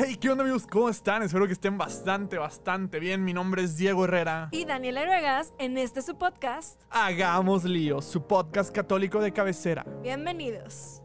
Hey, ¿qué onda amigos? ¿Cómo están? Espero que estén bastante, bastante bien. Mi nombre es Diego Herrera. Y Daniela Ruegas en este su podcast. Hagamos lío, su podcast católico de cabecera. Bienvenidos.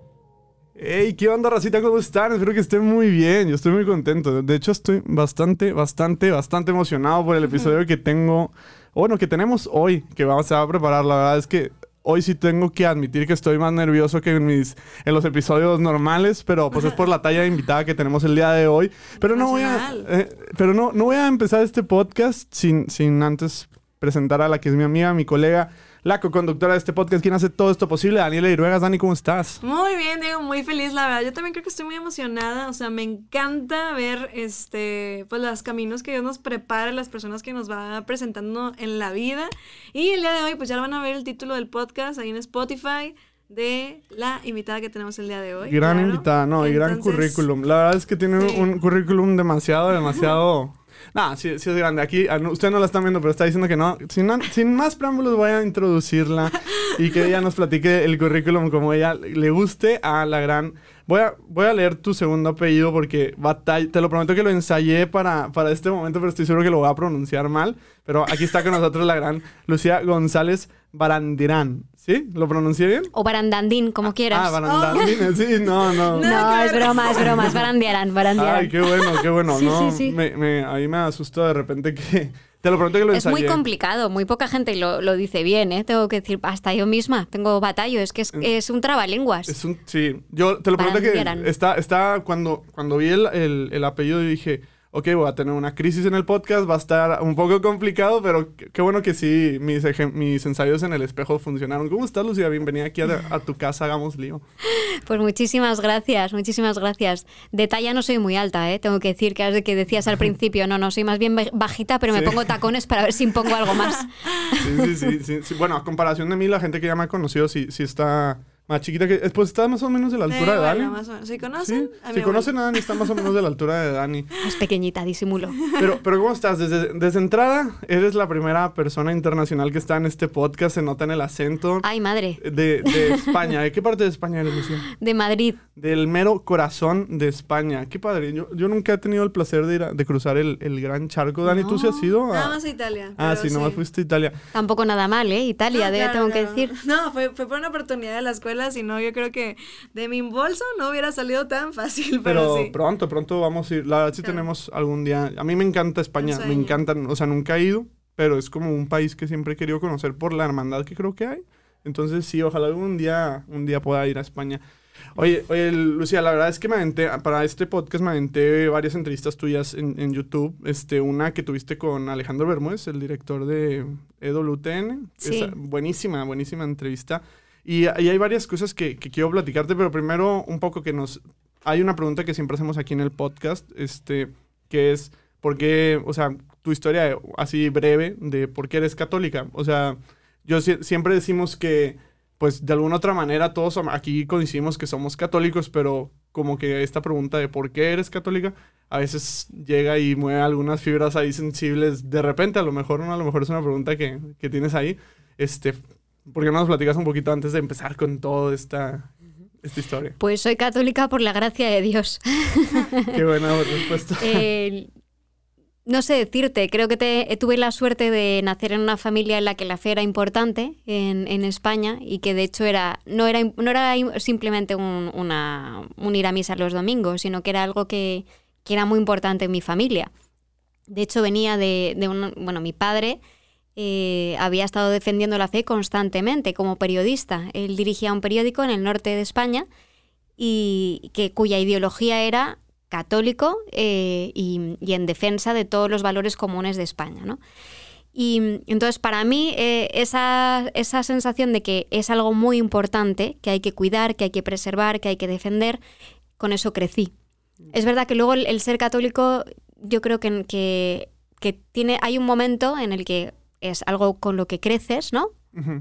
Hey, ¿qué onda, racita? ¿Cómo están? Espero que estén muy bien. Yo estoy muy contento. De hecho, estoy bastante, bastante, bastante emocionado por el episodio que tengo. Bueno, que tenemos hoy, que vamos a preparar. La verdad es que hoy sí tengo que admitir que estoy más nervioso que en mis en los episodios normales, pero pues es por la talla de invitada que tenemos el día de hoy. Pero no voy a eh, pero no, no voy a empezar este podcast sin, sin antes presentar a la que es mi amiga, mi colega, la co-conductora de este podcast, quien hace todo esto posible, Daniela Iruegas. Dani, ¿cómo estás? Muy bien, Diego, muy feliz, la verdad. Yo también creo que estoy muy emocionada. O sea, me encanta ver este, pues los caminos que Dios nos prepara, las personas que nos va presentando en la vida. Y el día de hoy, pues ya van a ver el título del podcast ahí en Spotify de la invitada que tenemos el día de hoy. Gran invitada, no, y gran currículum. La verdad es que tiene un currículum demasiado, demasiado no, sí, sí es grande. Aquí, ah, usted no la está viendo, pero está diciendo que no. Sin, más preámbulos, voy a introducirla y que ella nos platique el currículum como ella le guste a la gran. Voy a, voy a leer tu segundo apellido porque te lo prometo que lo ensayé para, para este momento, pero estoy seguro que lo voy a pronunciar mal. Pero aquí está con nosotros la gran Lucía González Barandirán. ¿Sí? ¿Lo pronuncié bien? O Barandandín, como quieras. Ah, Barandandín, oh. sí, no, no. No, es broma, es broma, es Barandiarán, Barandiarán. Ay, qué bueno, qué bueno. Sí, no, sí, sí. Me, me, ahí me asustó de repente que... Te lo prometo que lo ensayé. Es muy complicado, muy poca gente lo, lo, dice bien, ¿eh? Tengo que decir, hasta yo misma tengo batallo, es que es, es un trabalenguas. Es un, sí, yo te lo prometo que está, está cuando, cuando vi el, el, el apellido dije ok, voy a tener una crisis en el podcast, va a estar un poco complicado, pero qué bueno que sí, mis, mis ensayos en el espejo funcionaron. ¿Cómo estás, Lucía? Bienvenida aquí a, tu casa, hagamos lío. Pues muchísimas gracias, muchísimas gracias. De talla no soy muy alta, ¿eh? tengo que decir que, que decías al principio, no, no, soy más bien bajita, pero me pongo tacones para ver si impongo algo más. Sí, sí, sí, sí, Bueno, a comparación de mí, la gente que ya me ha conocido sí, sí está más chiquita que. Pues está más o menos de la altura de Dani. Más o menos. ¿Si conocen? si conocen a Dani, está más o menos de la altura de Dani. Es pequeñita, disimulo. Pero, pero ¿cómo estás? Desde, desde entrada, eres la primera persona internacional que está en este podcast. Se nota en el acento. Ay, madre. De, de España. ¿De qué parte de España eres, Lucía? De Madrid. Del mero corazón de España. Qué padre. Yo, yo nunca he tenido el placer de, ir de cruzar el, el, gran charco. Dani, ¿tú sí has ido? A... Nada más a Italia. Ah, sí, nomás fuiste a Italia. Tampoco nada mal, ¿eh? Italia, tengo que decir. No, fue, fue por una oportunidad de la escuela, si no, yo creo que de mi bolso no hubiera salido tan fácil, pero, pero pronto, pronto vamos a ir. La verdad sí tenemos algún día. A mí me encanta España, me encanta, o sea, nunca he ido, pero es como un país que siempre he querido conocer por la hermandad que creo que hay. Entonces sí, ojalá algún día, un día pueda ir a España. Oye, oye, Lucía, la verdad es que me aventé, para este podcast me aventé varias entrevistas tuyas en, en YouTube. Este, una que tuviste con Alejandro Bermúdez, el director de EWTN. Sí. buenísima, buenísima entrevista. Y, hay varias cosas que, quiero platicarte, pero primero un poco que nos... Hay una pregunta que siempre hacemos aquí en el podcast, este, que es, ¿por qué, o sea, tu historia así breve de por qué eres católica? O sea, yo siempre decimos que, pues, de alguna otra manera todos aquí coincidimos que somos católicos, pero como que esta pregunta de por qué eres católica a veces llega y mueve algunas fibras ahí sensibles de repente, a lo mejor no, a lo mejor es una pregunta que, que tienes ahí. Este, ¿Por qué no nos platicas un poquito antes de empezar con toda esta, esta historia? Pues soy católica por la gracia de Dios. qué buena respuesta. no sé decirte, creo que te, tuve la suerte de nacer en una familia en la que la fe era importante en, en España y que de hecho era no era, no era simplemente un, una, un ir a misa los domingos, sino que era algo que, que, era muy importante en mi familia. De hecho venía de, de un, bueno, mi padre eh, había estado defendiendo la fe constantemente como periodista. Él dirigía un periódico en el norte de España y que, cuya ideología era católico eh, y, en defensa de todos los valores comunes de España. Y entonces para mí eh, esa, esa sensación de que es algo muy importante, que hay que cuidar, que hay que preservar, que hay que defender, con eso crecí. Es verdad que luego el, ser católico, yo creo que, que, que, tiene, hay un momento en el que es algo con lo que creces, ¿no?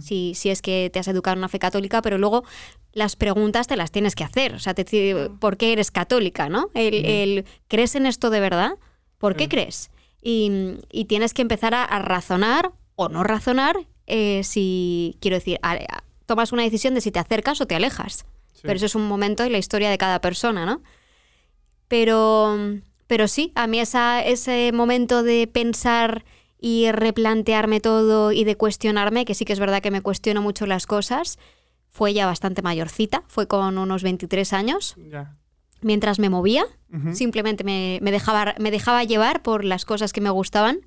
si, si, es que te has educado en una fe católica, pero luego las preguntas te las tienes que hacer. O sea, te, ¿por qué eres católica, no? El, ¿Crees en esto de verdad? ¿Por qué crees? Y, tienes que empezar a, razonar o no razonar eh, si, quiero decir, tomas una decisión de si te acercas o te alejas. Pero eso es un momento en la historia de cada persona, ¿no? Pero pero sí, a mí esa, ese momento de pensar y replantearme todo y de cuestionarme, que sí que es verdad que me cuestiono mucho las cosas, fue ya bastante mayorcita, fue con unos 23 años. Ya. Mientras me movía, simplemente me, me dejaba, me dejaba llevar por las cosas que me gustaban.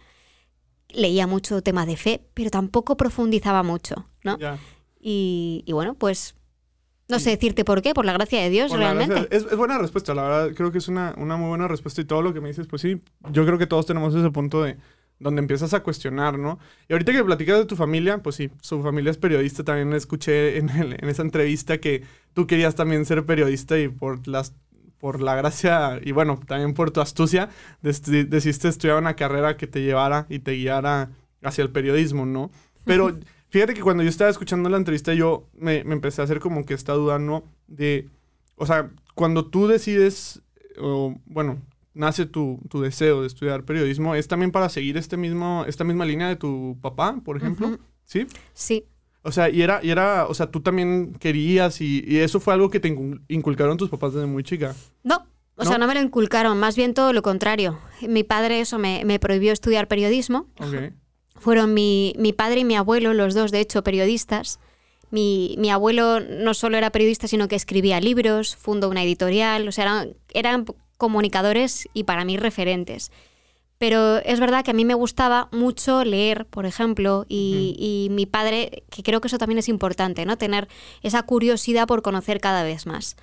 Leía mucho tema de fe, pero tampoco profundizaba mucho, ¿no? Ya. Y, y bueno, pues no sé decirte por qué, por la gracia de Dios, Por realmente. es, es buena respuesta, la verdad. Creo que es una, una muy buena respuesta y todo lo que me dices, pues sí. Yo creo que todos tenemos ese punto de donde empiezas a cuestionar, ¿no? Y ahorita que platicas de tu familia, pues sí, su familia es periodista. También escuché en, el- en esa entrevista que tú querías también ser periodista y por las por la gracia y bueno, también por tu astucia, decidiste estudiar una carrera que te llevara y te guiara hacia el periodismo, ¿no? Pero fíjate que cuando yo estaba escuchando la entrevista, yo me, me empecé a hacer como que esta duda, ¿no? De, o sea, cuando tú decides, o bueno, nace tu, tu deseo de estudiar periodismo, ¿es también para seguir este mismo, esta misma línea de tu papá, por ejemplo? Ujú. ¿Sí? Sí, O sea, y era, y era, o sea, tú también querías y, y eso fue algo que te incul- inculcaron tus papás desde muy chica. No, o ¿No? sea, no me lo inculcaron, más bien todo lo contrario. Mi padre eso me, me prohibió estudiar periodismo. Ok. Fueron mi, mi padre y mi abuelo, los dos de hecho periodistas. Mi, mi abuelo no solo era periodista, sino que escribía libros, fundó una editorial, o sea, eran, eran comunicadores y para mí referentes. Pero es verdad que a mí me gustaba mucho leer, por ejemplo, y, y mi padre, que creo que eso también es importante, ¿no? Tener esa curiosidad por conocer cada vez más.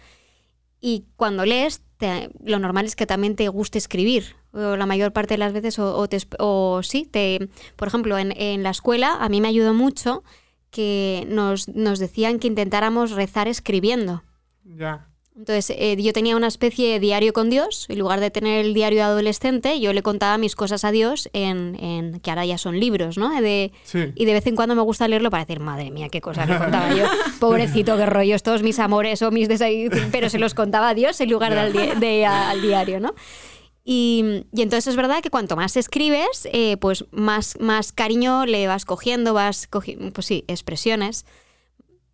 Y cuando lees, te- lo normal es que también te guste escribir, o la mayor parte de las veces, o, o te o sí, te, por ejemplo, en, en la escuela a mí me ayudó mucho que nos, nos decían que intentáramos rezar escribiendo. Ya. Entonces, eh, yo tenía una especie de diario con Dios. En lugar de tener el diario adolescente, yo le contaba mis cosas a Dios en, en que ahora ya son libros, ¿no? De, Sí. y de vez en cuando me gusta leerlo para decir, madre mía, qué cosas le contaba yo. Pobrecito, qué rollos, todos mis amores o mis desayunos. Pero se los contaba a Dios en lugar de al, di- de- a- al diario, ¿no? Y, y entonces es verdad que cuanto más escribes, eh, pues más, más cariño le vas cogiendo, vas cogiendo, pues sí, expresiones.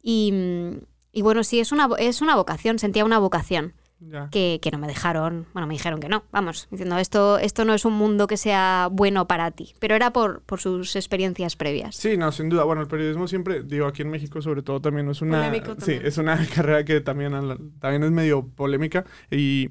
Y, y bueno, sí, es una, vo- es una vocación, sentía una vocación que, que no me dejaron, bueno, me dijeron que no, vamos, diciendo esto, esto no es un mundo que sea bueno para ti, pero era por, por sus experiencias previas. Sí, no, sin duda. Bueno, el periodismo siempre, digo, aquí en México sobre todo también es una... Polémico Sí, es una carrera que también, también es medio polémica. Y,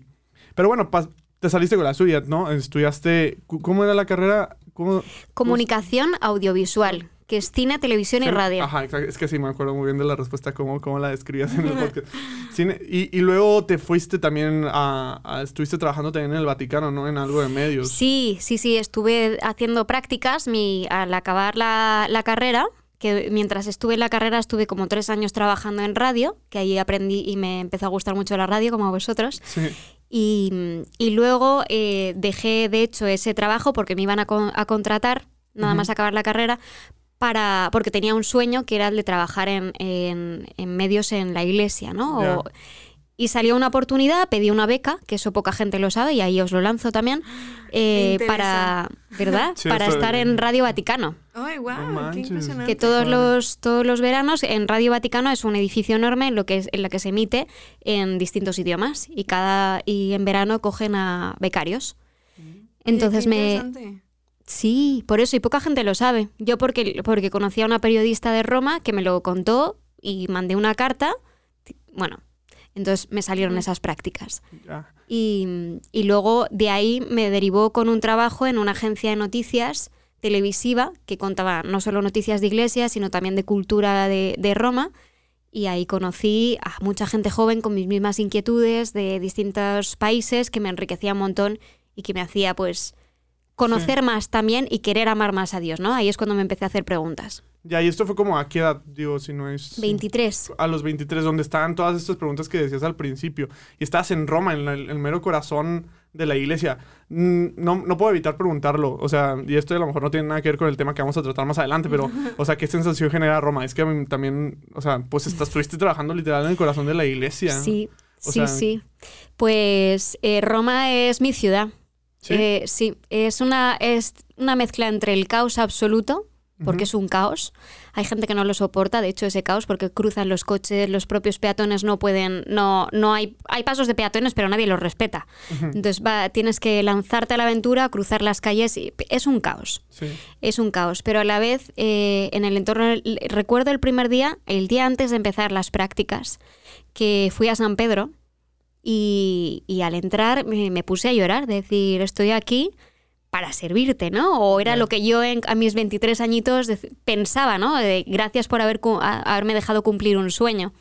pero bueno, pas- te saliste con la suya, ¿no? Estudiaste... ¿Cómo era la carrera? ¿Cómo, Comunicación audiovisual, que es cine, televisión y radio. Ajá. Es que sí, me acuerdo muy bien de la respuesta, cómo, cómo la describías en el podcast. Cine- y, y luego te fuiste también a, a- Estuviste trabajando también en el Vaticano, ¿no? En algo de medios. Sí, sí, sí, estuve haciendo prácticas mi, al acabar la, la carrera, que mientras estuve en la carrera estuve como tres años trabajando en radio, que ahí aprendí y me empezó a gustar mucho la radio, como a vosotros. Sí. Y, y luego eh, dejé, de hecho, ese trabajo porque me iban a, con- a contratar, nada más acabar la carrera, para, porque tenía un sueño que era el de trabajar en, en- en medios en la iglesia, ¿no? O- y salió una oportunidad, pedí una beca, que eso poca gente lo sabe, y ahí os lo lanzo también, eh, para, ¿verdad? Sí, para estar en Radio Vaticano. Ay, wow, No qué impresionante. Que todos los, todos los veranos en Radio Vaticano es un edificio enorme en lo que es, en la que se emite en distintos idiomas y cada y en verano cogen a becarios. Entonces Qué me. Sí, por eso y poca gente lo sabe. Yo porque porque conocía a una periodista de Roma que me lo contó y mandé una carta. Bueno, entonces me salieron esas prácticas. Ya. Y, y luego de ahí me derivó con un trabajo en una agencia de noticias televisiva que contaba no solo noticias de iglesia, sino también de cultura de, de Roma. Y ahí conocí a mucha gente joven con mis mismas inquietudes de distintos países que me enriquecía un montón y que me hacía pues conocer más también y querer amar más a Dios, ¿no? Ahí es cuando me empecé a hacer preguntas. Ya, y esto fue como a qué edad, digo, si no es... 23. A los 23, donde estaban todas estas preguntas que decías al principio. Y estabas en Roma, en el mero corazón de la iglesia. Mm, No, no puedo evitar preguntarlo. O sea, y esto a lo mejor no tiene nada que ver con el tema que vamos a tratar más adelante, pero, o sea, ¿qué sensación genera Roma? Es que a mí también, o sea, pues estás, estuviste trabajando literal en el corazón de la iglesia. Sí, O sí, sea- sí. Pues eh, Roma es mi ciudad. ¿Sí? Eh, sí, es una, es una mezcla entre el caos absoluto porque es un caos. Hay gente que no lo soporta, de hecho, ese caos, porque cruzan los coches, los propios peatones no pueden, no, no hay, hay pasos de peatones, pero nadie los respeta. Entonces va, tienes que lanzarte a la aventura, cruzar las calles, y es un caos. Sí. Es un caos, pero a la vez eh, en el entorno, recuerdo el primer día, el día antes de empezar las prácticas, que fui a San Pedro y, y al entrar me, me puse a llorar, decir, estoy aquí para servirte, ¿no? O era lo que yo en, a mis 23 añitos pensaba, ¿no? De, gracias por haber, cu- a- haberme dejado cumplir un sueño.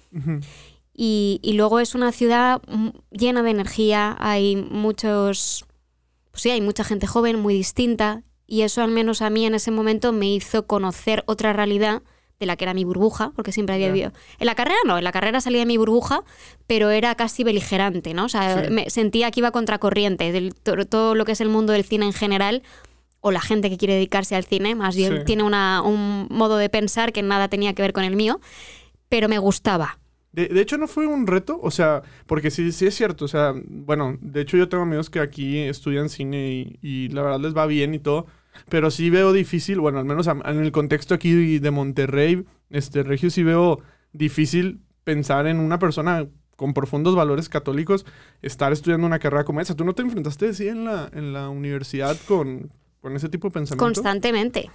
Y, y luego es una ciudad llena de energía, hay muchos, pues sí, hay mucha gente joven, muy distinta, y eso al menos a mí en ese momento me hizo conocer otra realidad de la que era mi burbuja, porque siempre había vivido. En la carrera no, en la carrera salía de mi burbuja, pero era casi beligerante, ¿no? O sea, Sí. me sentía que iba contracorriente del to- todo lo que es el mundo del cine en general o la gente que quiere dedicarse al cine, más bien Sí. tiene una, un modo de pensar que nada tenía que ver con el mío, pero me gustaba. De, de hecho, no fue un reto, o sea, porque sí, sí es cierto, o sea, bueno, de hecho yo tengo amigos que aquí estudian cine y, y la verdad les va bien y todo, pero sí veo difícil, bueno, al menos en el contexto aquí de Monterrey, este, Regio, sí veo difícil pensar en una persona con profundos valores católicos estar estudiando una carrera como esa. ¿Tú no te enfrentaste así en la, en la universidad con, con ese tipo de pensamiento? Constantemente,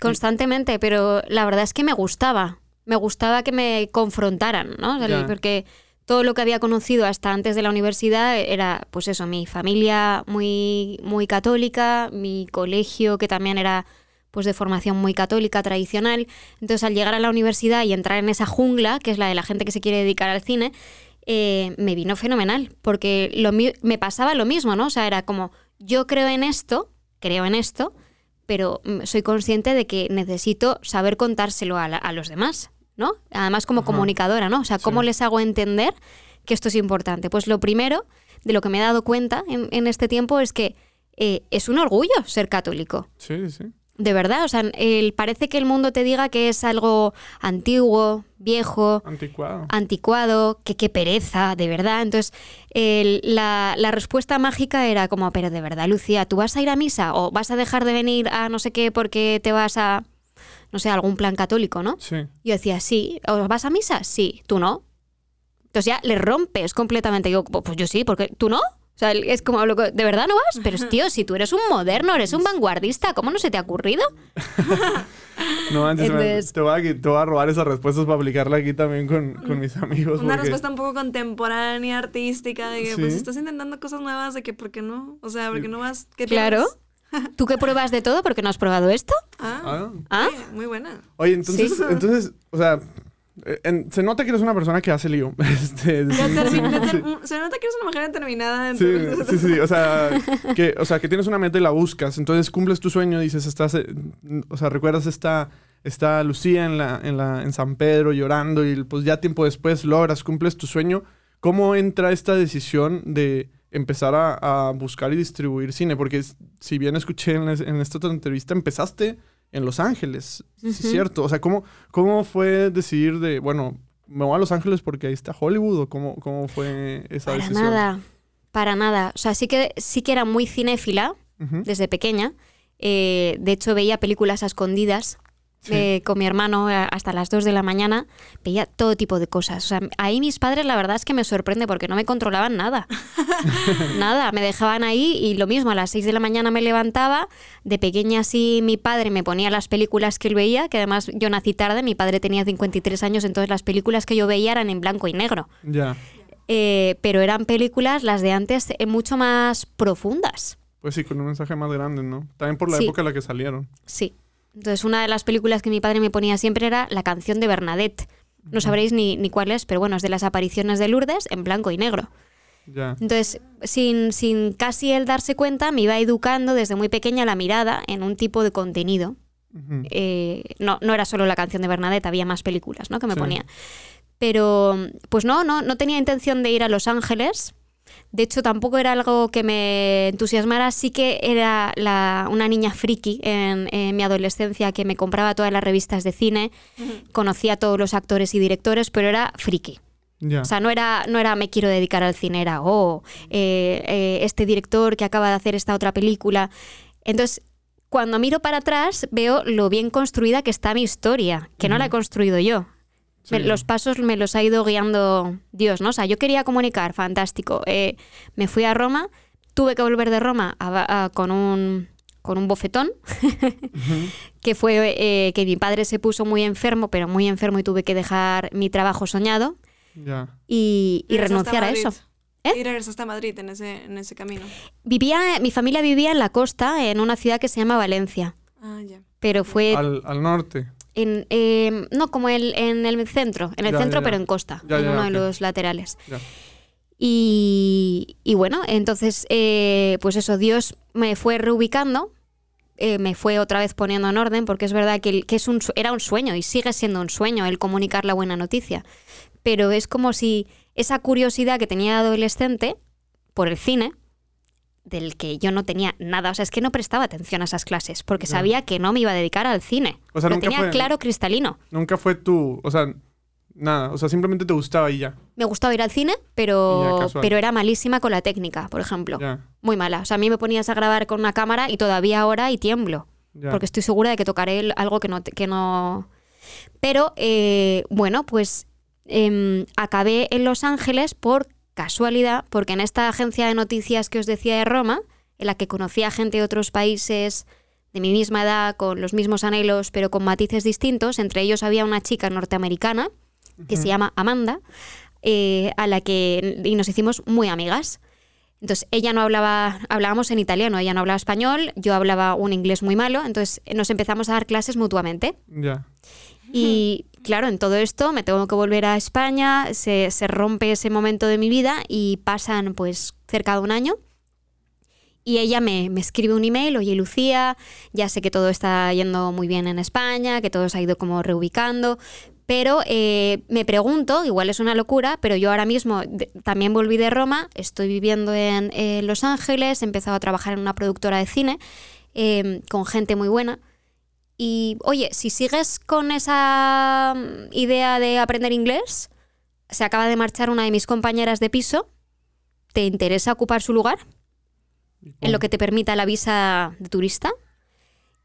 constantemente, pero la verdad es que me gustaba, me gustaba que me confrontaran, ¿no? O sea, Ya. Porque todo lo que había conocido hasta antes de la universidad era, pues eso, mi familia muy, muy católica, mi colegio que también era pues de formación muy católica, tradicional. Entonces, al llegar a la universidad y entrar en esa jungla, que es la de la gente que se quiere dedicar al cine, eh, me vino fenomenal, porque lo me pasaba lo mismo, ¿no? O sea, era como, yo creo en esto, creo en esto, pero mm, soy consciente de que necesito saber contárselo a, la- a los demás, ¿no? Además como Ajá. comunicadora, ¿no? O sea, ¿cómo Sí. les hago entender que esto es importante? Pues lo primero de lo que me he dado cuenta en, en este tiempo es que eh, es un orgullo ser católico. Sí, sí. De verdad, o sea, el- parece que el mundo te diga que es algo antiguo, viejo, Anticuado. anticuado, que qué pereza, de verdad. Entonces, el- la, la respuesta mágica era como, pero de verdad, Lucía, ¿tú vas a ir a misa o vas a dejar de venir a no sé qué porque te vas a, no sé, algún plan católico, ¿no? Sí. Yo decía, sí, ¿o vas a misa? Sí, tú no. Entonces ya le rompes completamente. Yo, pues yo sí, porque tú no. O sea, es como, ¿de verdad no vas? Pero tío, si tú eres un moderno, eres un vanguardista, ¿cómo no se te ha ocurrido? No, antes me- Entonces- te, voy a, te voy a robar esas respuestas para aplicarla aquí también con, con mis amigos. Una porque- respuesta un poco contemporánea, artística, de que Sí. pues estás intentando cosas nuevas, de que ¿por qué no? O sea, ¿por qué no vas? ¿Qué Claro. tienes? ¿Tú que pruebas de todo? porque no has probado esto? Ah, Ah. ¿Ah? muy buena. Oye, entonces, Sí. entonces, o sea, eh, en- se nota que eres una persona que hace lío. Este, sí, sí, Se nota que eres una mujer determinada. Sí, entonces- sí, sí, o sea, que, o sea, que tienes una meta y la buscas, entonces cumples tu sueño, dices, estás, eh, o sea, recuerdas esta, esta Lucía en, la, en, la, en San Pedro llorando y pues ya tiempo después logras, cumples tu sueño. ¿Cómo entra esta decisión de empezar a, a buscar y distribuir cine? Porque si bien escuché en, es- en esta otra entrevista, empezaste en Los Ángeles, ¿sí es cierto? O sea, ¿cómo, ¿cómo fue decidir de, bueno, me voy a Los Ángeles porque ahí está Hollywood o cómo, cómo fue esa Para decisión? nada, para nada. O sea, sí que, sí que era muy cinéfila desde pequeña. Eh, de hecho, veía películas a escondidas Sí. eh, con mi hermano eh, hasta las 2 de la mañana. Veía todo tipo de cosas. O sea, ahí mis padres, la verdad es que me sorprende porque no me controlaban nada. nada, me dejaban ahí y lo mismo, a las 6 de la mañana me levantaba. De pequeña sí, mi padre me ponía las películas que él veía, que además yo nací tarde, mi padre tenía 53 años, entonces las películas que yo veía eran en blanco y negro. Ya. Eh, pero eran películas, las de antes, eh, mucho más profundas. Pues sí, con un mensaje más grande, ¿no? También por la Sí. época en la que salieron. Sí. Entonces, una de las películas que mi padre me ponía siempre era la canción de Bernadette. No sabréis ni, ni cuál es, pero bueno, es de las apariciones de Lourdes en blanco y negro. Ya. Entonces, sin, sin casi él darse cuenta, me iba educando desde muy pequeña la mirada en un tipo de contenido. Eh, no, no era solo la canción de Bernadette, había más películas ¿no? que me Sí. ponía. Pero, pues no, no, no tenía intención de ir a Los Ángeles. De hecho, tampoco era algo que me entusiasmara. Sí que era la- una niña friki en, en mi adolescencia que me compraba todas las revistas de cine, conocía a todos los actores y directores, pero era friki. O sea, no era, no era me quiero dedicar al cine, era, oh, eh, eh, este director que acaba de hacer esta otra película. Entonces, cuando miro para atrás veo lo bien construida que está mi historia, que no la he construido yo. Me- los pasos me los ha ido guiando Dios, ¿no? O sea, yo quería comunicar, fantástico. Eh, me fui a Roma, tuve que volver de Roma a- a- con, un, con un bofetón, que fue eh, que mi padre se puso muy enfermo, pero muy enfermo y tuve que dejar mi trabajo soñado Ya. y, renunciar a eso. ¿Eh? Y regresaste a Madrid en ese, en ese camino. Vivía, mi familia vivía en la costa, en una ciudad que se llama Valencia, Ah, ya. pero fue Al, al norte. En, eh, no como el, en el centro, en el Ya, centro ya, pero en costa, Ya, en uno de los laterales. Y, y bueno, entonces, eh, pues eso, Dios me fue reubicando, eh, me fue otra vez poniendo en orden, porque es verdad que, que es un, era un sueño y sigue siendo un sueño el comunicar la buena noticia. Pero es como si esa curiosidad que tenía adolescente por el cine, del que yo no tenía nada, o sea, es que no prestaba atención a esas clases, porque sabía que no me iba a dedicar al cine. O sea, Lo nunca tenía fue- claro cristalino. Nunca fue tu. O sea, nada. O sea, simplemente te gustaba y ya. Me gustaba ir al cine, ya, pero, pero era malísima con la técnica, por ejemplo. Ya. Muy mala. O sea, a mí me ponías a grabar con una cámara y todavía ahora y tiemblo. Ya. Porque estoy segura de que tocaré algo que no... te- Que no... Pero, eh, bueno, pues em, acabé en Los Ángeles por casualidad, porque en esta agencia de noticias que os decía de Roma, en la que conocía gente de otros países de mi misma edad, con los mismos anhelos, pero con matices distintos, entre ellos había una chica norteamericana que se llama Amanda, eh, a la que y nos hicimos muy amigas. Entonces, ella no hablaba, hablábamos en italiano, ella no hablaba español, yo hablaba un inglés muy malo, entonces nos empezamos a dar clases mutuamente. Ya. Y claro, en todo esto me tengo que volver a España, se, se rompe ese momento de mi vida y pasan pues cerca de un año. Y ella me, me escribe un email, oye Lucía, ya sé que todo está yendo muy bien en España, que todo se ha ido como reubicando, pero eh, me pregunto, igual es una locura, pero yo ahora mismo también volví de Roma, estoy viviendo en Los Ángeles, he empezado a trabajar en una productora de cine eh, con gente muy buena. Y oye, si sigues con esa mm, idea de aprender inglés, se acaba de marchar una de mis compañeras de piso, ¿te interesa ocupar su lugar? En lo que te permita la visa de turista.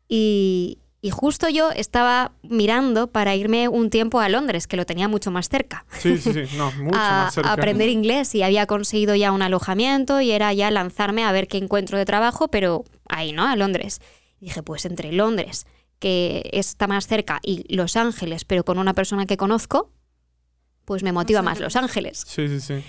Y, y justo yo estaba mirando para irme un tiempo a Londres, que lo tenía mucho más cerca. Sí, sí, sí. No, mucho a, más cerca. a aprender inglés y había conseguido ya un alojamiento y era ya lanzarme a ver qué encuentro de trabajo, pero ahí, ¿no? A Londres. Y dije, pues entre Londres, que está más cerca, y Los Ángeles, pero con una persona que conozco, pues me motiva más Los Ángeles. Sí, sí, sí.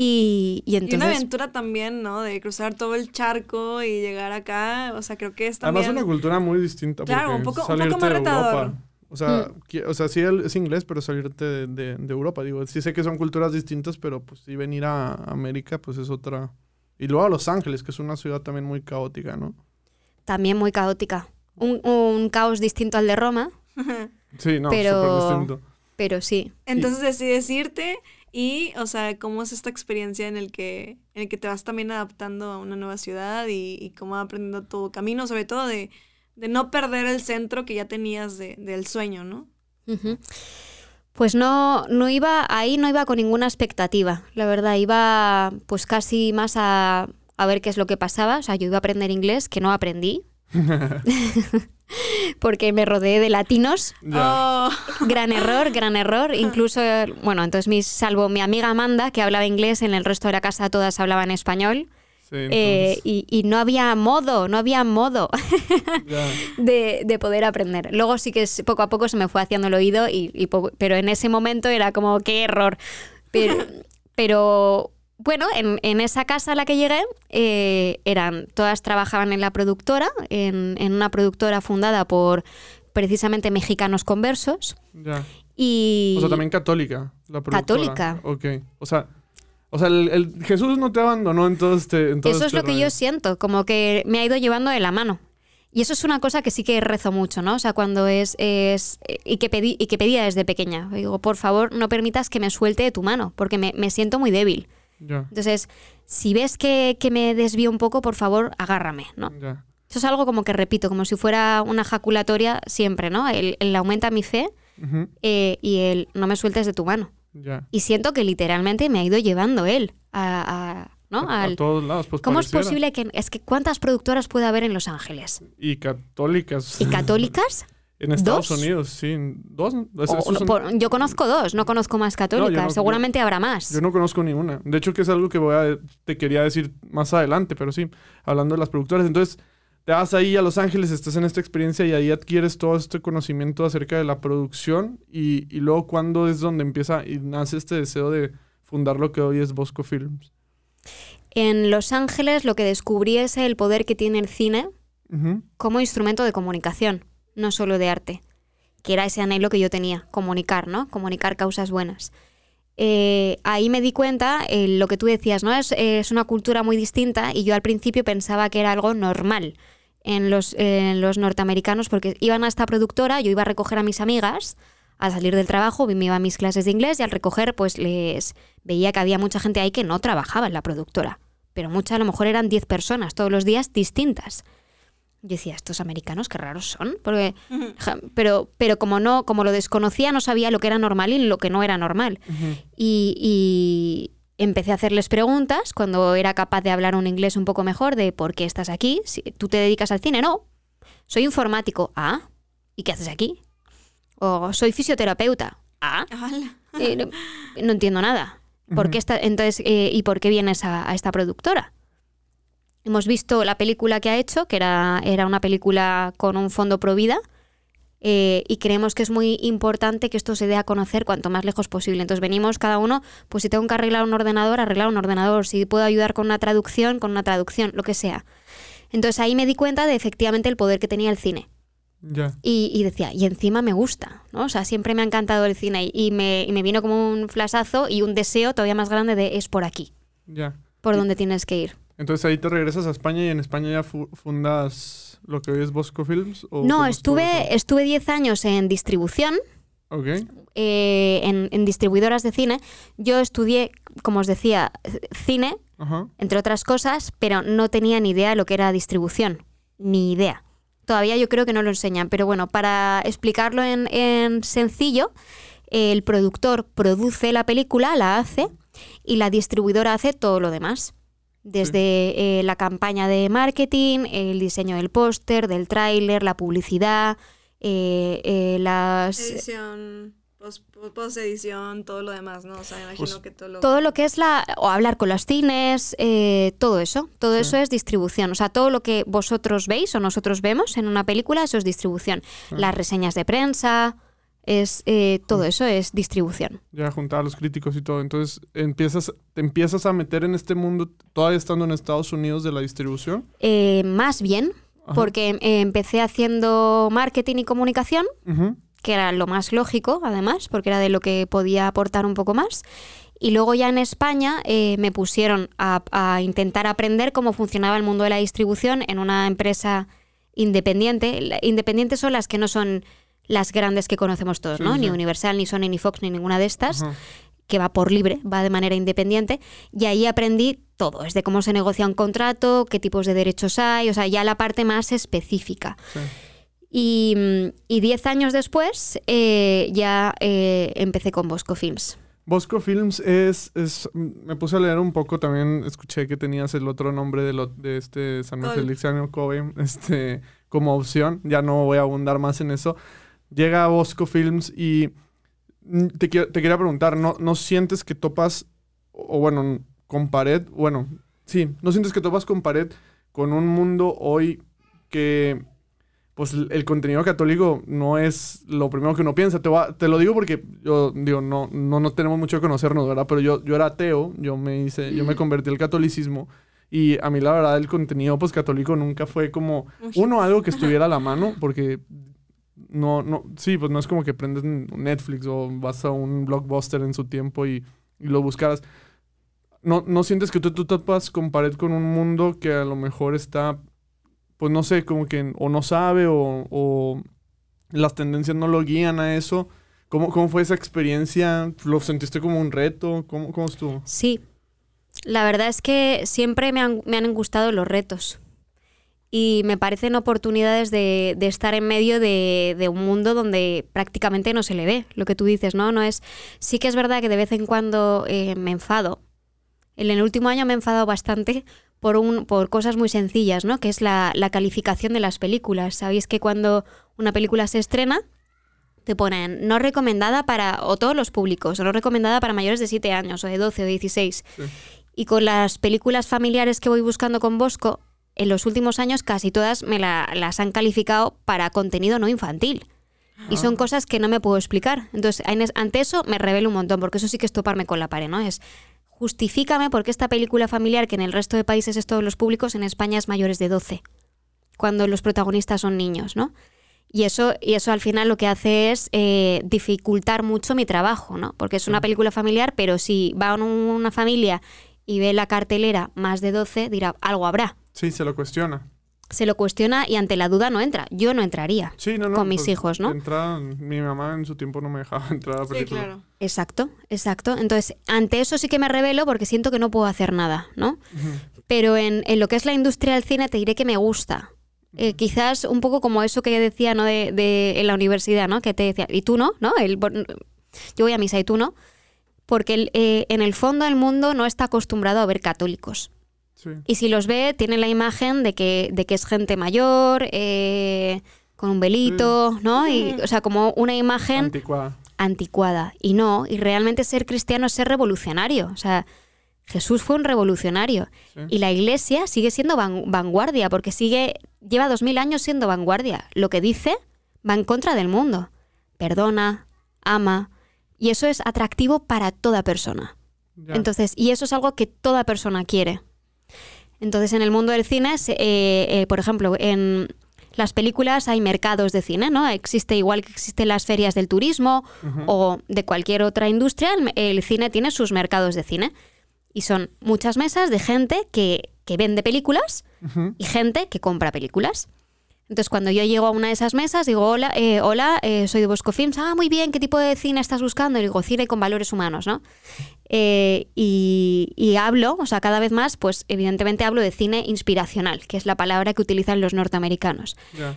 Y, y Y una entonces... aventura también, ¿no? De cruzar todo el charco y llegar acá. O sea, creo que es Además, también... una cultura muy distinta. Claro, un poco- un poco más de retador. Europa. O sea, qui- o sea, sí el- es inglés, pero salirte de, de- de Europa. Digo, sí sé que son culturas distintas, pero pues sí venir a América, pues es otra. Y luego a Los Ángeles, que es una ciudad también muy caótica, ¿no? También muy caótica. Un, un caos distinto al de Roma, Sí, no, Pero- súper distinto. pero sí. Entonces decides irte y, o sea, ¿cómo es esta experiencia en el que, en el que te vas también adaptando a una nueva ciudad y, y cómo vas aprendiendo tu camino, sobre todo de, de no perder el centro que ya tenías de- del sueño, ¿no? Pues no, no iba, ahí no iba con ninguna expectativa, la verdad, iba pues casi más a, a ver qué es lo que pasaba, o sea, yo iba a aprender inglés, que no aprendí, porque me rodeé de latinos. Oh, gran error, gran error, incluso, bueno, entonces mis, salvo mi amiga Amanda, que hablaba inglés, en el resto de la casa todas hablaban español, Sí, eh, y, y no había modo, no había modo. de, de poder aprender. Luego sí que es- poco a poco se me fue haciendo el oído, y, y poco- pero en ese momento era como, qué error. Pero, pero bueno, en, en esa casa a la que llegué, eh, eran, todas trabajaban en la productora, en, en una productora fundada por precisamente mexicanos conversos. ya. Y O sea, también católica. La productora. Católica. Ok. O sea, o sea el, el- Jesús no te abandonó en todo este. en todo Eso es este lo que yo siento, como que me ha ido llevando de la mano. Y eso es una cosa que sí que rezo mucho, ¿no? O sea, cuando es, es y que pedí y que pedía desde pequeña. Digo, por favor, no permitas que me suelte de tu mano, porque me, me siento muy débil. Ya, Entonces, si ves que, que me desvío un poco, por favor, agárrame, ¿no? ya. Eso es algo como que repito, como si fuera una jaculatoria siempre, ¿no? El, el aumenta mi fe eh, y el no me sueltes de tu mano. Ya. Y siento que literalmente me ha ido llevando él a, a- ¿no? A, todos lados, pues ¿Cómo es posible que... Es que ¿cuántas productoras puede haber en Los Ángeles? Y católicas. ¿Y católicas? En Estados ¿Dos? Unidos, sí. ¿Dos? Es- O- esos son- por- yo conozco dos, no conozco más católicas. no- Seguramente habrá más. Yo no conozco ninguna. De hecho, que es algo que voy a, te quería decir más adelante, pero sí, hablando de las productoras. Entonces, te vas ahí a Los Ángeles, estás en esta experiencia y ahí adquieres todo este conocimiento acerca de la producción. Y, y luego, ¿cuándo es donde empieza y nace este deseo de fundar lo que hoy es Bosco Films? En Los Ángeles lo que descubrí es el poder que tiene el cine como instrumento de comunicación, no solo de arte, que era ese anhelo que yo tenía, comunicar, ¿no? Comunicar causas buenas. Eh, ahí me di cuenta, eh, lo que tú decías, ¿no? Es, es una cultura muy distinta y yo al principio pensaba que era algo normal en los, en los norteamericanos porque iban a esta productora, yo iba a recoger a mis amigas al salir del trabajo, me iba a mis clases de inglés y al recoger pues les veía que había mucha gente ahí que no trabajaba en la productora, pero muchas a lo mejor eran 10 personas todos los días distintas. Yo decía, estos americanos qué raros son, porque ja, pero pero como no como lo desconocía no sabía lo que era normal y lo que no era normal. Y, y empecé a hacerles preguntas cuando era capaz de hablar un inglés un poco mejor de por qué estás aquí, si tú te dedicas al cine, no. Soy informático. Ah, ¿y qué haces aquí? O soy fisioterapeuta. Ah, eh, no, no entiendo nada. ¿Por qué está, entonces, eh, ¿Y por qué vienes a, a esta productora? Hemos visto la película que ha hecho, que era, era una película con un fondo pro vida, eh, y creemos que es muy importante que esto se dé a conocer cuanto más lejos posible. Entonces venimos cada uno, pues si tengo que arreglar un ordenador, arreglar un ordenador, si puedo ayudar con una traducción, con una traducción, lo que sea. Entonces ahí me di cuenta de efectivamente el poder que tenía el cine. Ya. Y, y decía, y encima me gusta, ¿no? O sea, siempre me ha encantado el cine y, y me, y me vino como un flashazo y un deseo todavía más grande de es por aquí, Ya. por donde tienes que ir. Entonces ahí te regresas a España y en España ya fu- fundas lo que hoy es Bosco Films. ¿o No, estuve estuve 10 años en distribución, Ok. eh, en, en distribuidoras de cine. Yo estudié, como os decía, cine, entre otras cosas, pero no tenía ni idea de lo que era distribución, ni idea. Todavía yo creo que no lo enseñan, pero bueno, para explicarlo en, en sencillo, el productor produce la película, la hace, y la distribuidora hace todo lo demás. Desde eh, la campaña de marketing, el diseño del póster, del tráiler, la publicidad, eh, eh, las... Edición, post, edición, todo lo demás, ¿no? O sea, imagino Pues, que todo lo... todo lo que es la o hablar con los cines, eh, todo eso, todo Sí. eso es distribución. O sea, todo lo que vosotros veis o nosotros vemos en una película, eso es distribución. Las reseñas de prensa, es eh, todo eso es distribución. Ya juntar a los críticos y todo. Entonces empiezas, te empiezas a meter en este mundo, todavía estando en Estados Unidos de la distribución. Eh, más bien, Ajá. porque eh, empecé haciendo marketing y comunicación, que era lo más lógico, además, porque era de lo que podía aportar un poco más. Y luego ya en España eh, me pusieron a, a intentar aprender cómo funcionaba el mundo de la distribución en una empresa independiente. Independientes son las que no son las grandes que conocemos todos, ¿no? sí, Ni. Universal, ni Sony, ni Fox, ni ninguna de estas, Ajá. que va por libre, va de manera independiente. Y ahí aprendí todo, desde cómo se negocia un contrato, qué tipos de derechos hay, o sea, ya la parte más específica. Sí. Y, mm, y diez años después eh, ya eh, empecé con Bosco Films. Bosco Films es, es. Me puse a leer un poco también. Escuché que tenías el otro nombre de, lo, de este San. Feliciano Kobe este, como opción. Ya no voy a abundar más en eso. Llega a Bosco Films y mm, te, te quería preguntar: ¿no, ¿no sientes que topas, o bueno, con pared? Bueno, sí, ¿no sientes que topas con pared con un mundo hoy que pues el contenido católico no es lo primero que uno piensa. Te, va- te lo digo porque yo digo, no, no, no tenemos mucho que conocernos, ¿verdad? Pero yo, yo era ateo, yo me hice, yo me convertí al catolicismo. Y a mí la verdad el contenido pues católico nunca fue como, Uy. uno, algo que estuviera a la mano, porque no, no, sí, pues no es como que prendes Netflix o vas a un blockbuster en su tiempo y, lo buscaras. No, no sientes que tú, tú topas con pared con un mundo que a lo mejor está, pues no sé, como que o no sabe o, o las tendencias no lo guían a eso. ¿Cómo, ¿Cómo fue esa experiencia? ¿Lo sentiste como un reto? ¿Cómo, cómo estuvo? Sí, la verdad es que siempre me han, me han gustado los retos. Y me parecen oportunidades de, de estar en medio de, de un mundo donde prácticamente no se le ve, lo que tú dices, ¿no? no es, sí que es verdad que de vez en cuando eh, me enfado en el último año me he enfadado bastante por, un, por cosas muy sencillas, ¿no? Que es la, la calificación de las películas. Sabéis que cuando una película se estrena, te ponen no recomendada para, o todos los públicos, o no recomendada para mayores de 7 años, o de 12 o 16. Sí. Y con las películas familiares que voy buscando con Bosco, en los últimos años casi todas me la- las han calificado para contenido no infantil. Y son cosas que no me puedo explicar. Entonces, en es- ante eso me revelo un montón, porque eso sí que es toparme con la pared, ¿no? Es justifícame porque esta película familiar, que en el resto de países es todos los públicos, en España es mayores de 12, cuando los protagonistas son niños, ¿no? Y eso, y eso al final lo que hace es eh, dificultar mucho mi trabajo, ¿no? Porque es una película familiar, pero si va un- una familia y ve la cartelera más de 12, dirá, algo habrá. Sí, se lo cuestiona. Se lo cuestiona y ante la duda no entra. Yo no entraría. Sí, no, no. Con mis pues, hijos, ¿no? mi mamá en su tiempo no me dejaba entrar a la Sí, claro. Exacto, exacto. Entonces, ante eso sí que me revelo porque siento que no puedo hacer nada, ¿no? Pero en, en lo que es la industria del cine te diré que me gusta. Eh, quizás un poco como eso que decía, ¿no? De, de- en la universidad, ¿no? Que te decía, y tú no, ¿no? El- yo voy a misa y tú no. Porque el- eh, en el fondo el mundo no está acostumbrado a ver católicos. Sí. Y si los ve, tiene la imagen de que, de que es gente mayor, eh, con un velito, ¿no? Y, o sea, como una imagen Anticuada. anticuada. Y no, y realmente ser cristiano es ser revolucionario. O sea, Jesús fue un revolucionario. Sí. Y la iglesia sigue siendo van- vanguardia, porque sigue, lleva dos mil años siendo vanguardia. Lo que dice va en contra del mundo. Perdona, ama. Y eso es atractivo para toda persona. Ya. Entonces, y eso es algo que toda persona quiere. Entonces, en el mundo del cine, eh, eh, por ejemplo, en las películas hay mercados de cine, ¿no? Existe igual que existen las ferias del turismo o de cualquier otra industria, el, cine tiene sus mercados de cine. Y son muchas mesas de gente que, que vende películas y gente que compra películas. Entonces, cuando yo llego a una de esas mesas, digo, hola, eh, hola, eh, soy de Bosco Films. Ah, muy bien, ¿qué tipo de cine estás buscando? Y digo, cine con valores humanos, ¿no? Eh, y, y hablo, o sea, cada vez más, pues evidentemente hablo de cine inspiracional, que es la palabra que utilizan los norteamericanos.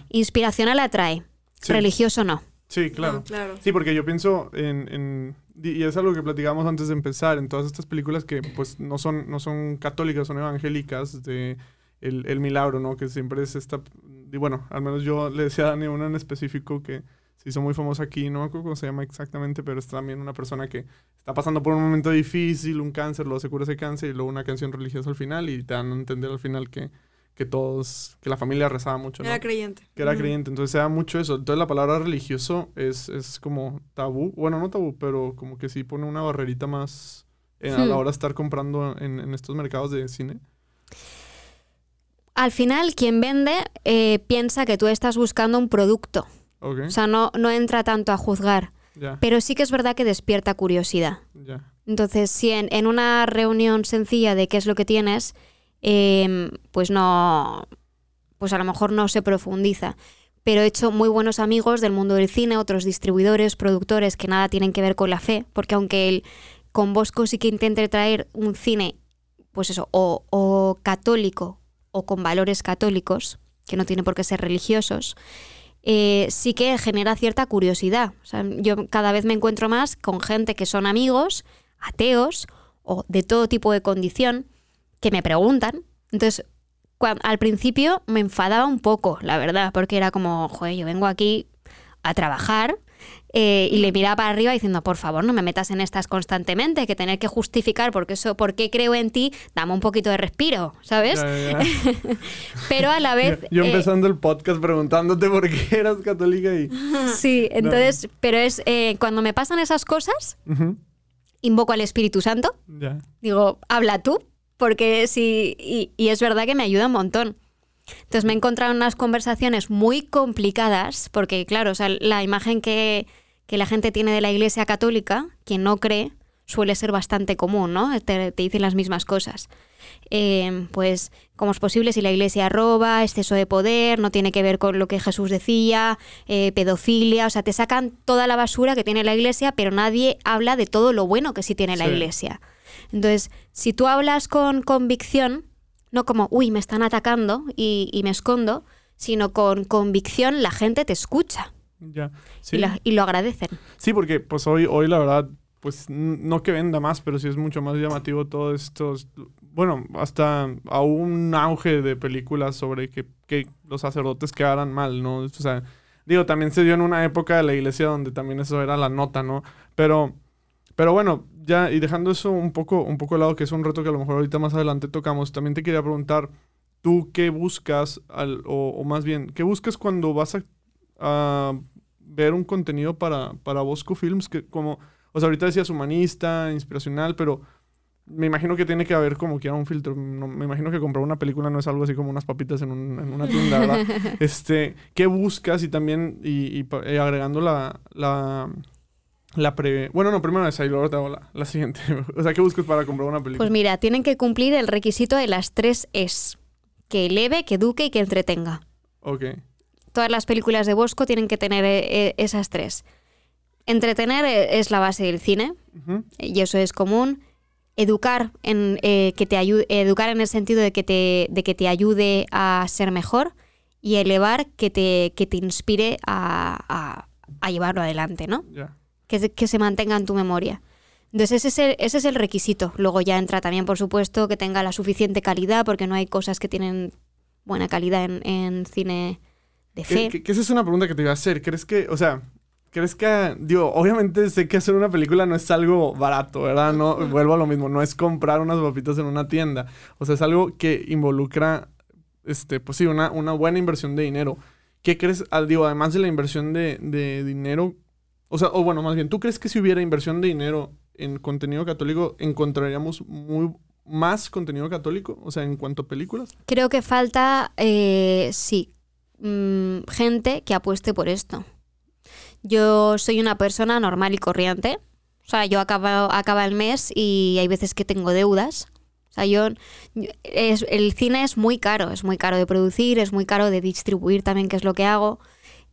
Inspiracional atrae, Sí. religioso no. Sí, claro. No, claro. Sí, porque yo pienso en, en- y es algo que platicamos antes de empezar, en todas estas películas que pues no son, no son católicas, son evangélicas, de el, el milagro, ¿no? Que siempre es esta, y bueno, al menos yo le decía a Dani una en específico que se hizo muy famosa aquí, no me acuerdo cómo se llama exactamente, pero es también una persona que está pasando por un momento difícil, un cáncer, luego se cura ese cáncer y luego una canción religiosa al final y te dan a entender al final que, que todos, que la familia rezaba mucho, ¿no? Era creyente. que era creyente, entonces se da mucho eso. Entonces la palabra religioso es, es como tabú, bueno, no tabú, pero como que sí pone una barrerita más en- a la Hmm. hora de estar comprando en, en estos mercados de cine. Al final, quien vende eh, piensa que tú estás buscando un producto. O sea, no, no entra tanto a juzgar. Pero sí que es verdad que despierta curiosidad. Entonces, si en, en una reunión sencilla de qué es lo que tienes, em, pues no. Pues a lo mejor no se profundiza. Pero he hecho muy buenos amigos del mundo del cine, otros distribuidores, productores que nada tienen que ver con la fe, porque aunque el, con Bosco sí que intente traer un cine, pues eso, o, o católico o con valores católicos, que no tiene por qué ser religiosos, eh, sí que genera cierta curiosidad. Yo cada vez me encuentro más con gente que son amigos, ateos o de todo tipo de condición, que me preguntan. Entonces, al principio me enfadaba un poco, la verdad, porque era como, joder, yo vengo aquí a trabajar eh, y le miraba para arriba diciendo, por favor, no me metas en estas constantemente, que tener que justificar porque eso, por qué creo en ti, dame un poquito de respiro, ¿sabes? Ya, ya. Pero a la vez... Yo eh, empezando el podcast preguntándote por qué eras católica y... Sí, entonces, pero es eh, cuando me pasan esas cosas, Ujú, invoco al Espíritu Santo, Ya, digo, habla tú, porque sí, y, y es verdad que me ayuda un montón. Entonces me he encontrado en unas conversaciones muy complicadas, porque claro, o sea, la imagen que, que la gente tiene de la Iglesia Católica, quien no cree, suele ser bastante común, ¿no? Te, te dicen las mismas cosas. Eh, pues, ¿cómo es posible si la Iglesia roba, exceso de poder, no tiene que ver con lo que Jesús decía, eh, pedofilia? O sea, te sacan toda la basura que tiene la Iglesia, pero nadie habla de todo lo bueno que sí tiene la. Iglesia. Entonces, si tú hablas con convicción, no como, uy, me están atacando y, y me escondo, sino con convicción, la gente te escucha ya. Sí. y, la- y lo agradecen. Sí, porque pues hoy, hoy la verdad, pues no que venda más, pero sí es mucho más llamativo todo esto. Bueno, hasta a un auge de películas sobre que, que los sacerdotes quedaran mal, ¿no? O sea, digo, también se dio en una época de la iglesia donde también eso era la nota, ¿no? Pero, pero bueno, ya, y dejando eso un poco, un poco de lado, que es un reto que a lo mejor ahorita más adelante tocamos, también te quería preguntar, ¿tú qué buscas, al, o, más bien, qué buscas cuando vas a, a ver un contenido para, para Bosco Films? Que como o sea, ahorita decías humanista, inspiracional, pero me imagino que tiene que haber como que un filtro. me imagino que comprar una película no es algo así como unas papitas en, una tienda, ¿verdad? este, ¿qué buscas? Y también, y, eh, agregando la, la, la pre... Bueno, no, primero esa y luego te hago la, la, siguiente. o sea, ¿qué buscas para comprar una película? Pues mira, tienen que cumplir el requisito de las tres Es. Que eleve, que eduque y que entretenga. Ok. Todas las películas de Bosco tienen que tener eh, esas tres. Entretener e, es la base del cine y eso es común. Educar en, eh, que te ayude, educar en el sentido de que, te, de que te ayude a ser mejor y elevar que te, que te inspire a, llevarlo adelante, ¿no? Que, que, se mantenga en tu memoria. Entonces ese es, el, ese es el requisito. Luego ya entra también, por supuesto, que tenga la suficiente calidad, porque no hay cosas que tienen buena calidad en, en cine de fe. Que, esa es una pregunta que te iba a hacer. ¿Crees que, o sea, ¿Crees que, digo, obviamente sé que hacer una película no es algo barato, ¿verdad? No, vuelvo a lo mismo, no es comprar unas papitas en una tienda. O sea, es algo que involucra, este, pues sí, una, una buena inversión de dinero. ¿Qué crees, ah, digo, además de la inversión de, de dinero, o sea, o bueno, más bien, ¿tú crees que si hubiera inversión de dinero en contenido católico, encontraríamos muy, más contenido católico? O sea, en cuanto a películas. Creo que falta, eh, sí, mm, gente que apueste por esto. Yo soy una persona normal y corriente. O sea, yo acaba el mes y hay veces que tengo deudas. O sea, yo, es, el cine es muy caro, es muy caro de producir, es muy caro de distribuir también, que es lo que hago.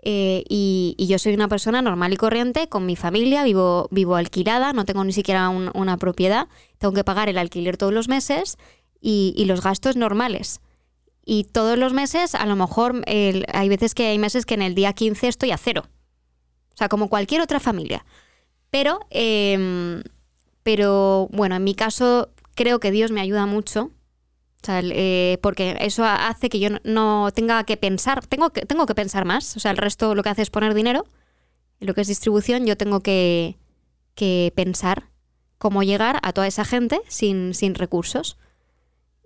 Eh, y, yo soy una persona normal y corriente, con mi familia, vivo, vivo alquilada, no tengo ni siquiera una propiedad, tengo que pagar el alquiler todos los meses y los gastos normales. Y todos los meses, a lo mejor, hay veces que hay meses que en el día 15 estoy a cero. O sea, como cualquier otra familia. Pero, em, pero bueno, en mi caso creo que Dios me ayuda mucho. Eh, porque eso hace que yo no tenga que pensar, tengo que, tengo que pensar más. O sea, el resto lo que hace es poner dinero. Lo que es distribución, yo tengo que, que pensar cómo llegar a toda esa gente sin, sin recursos.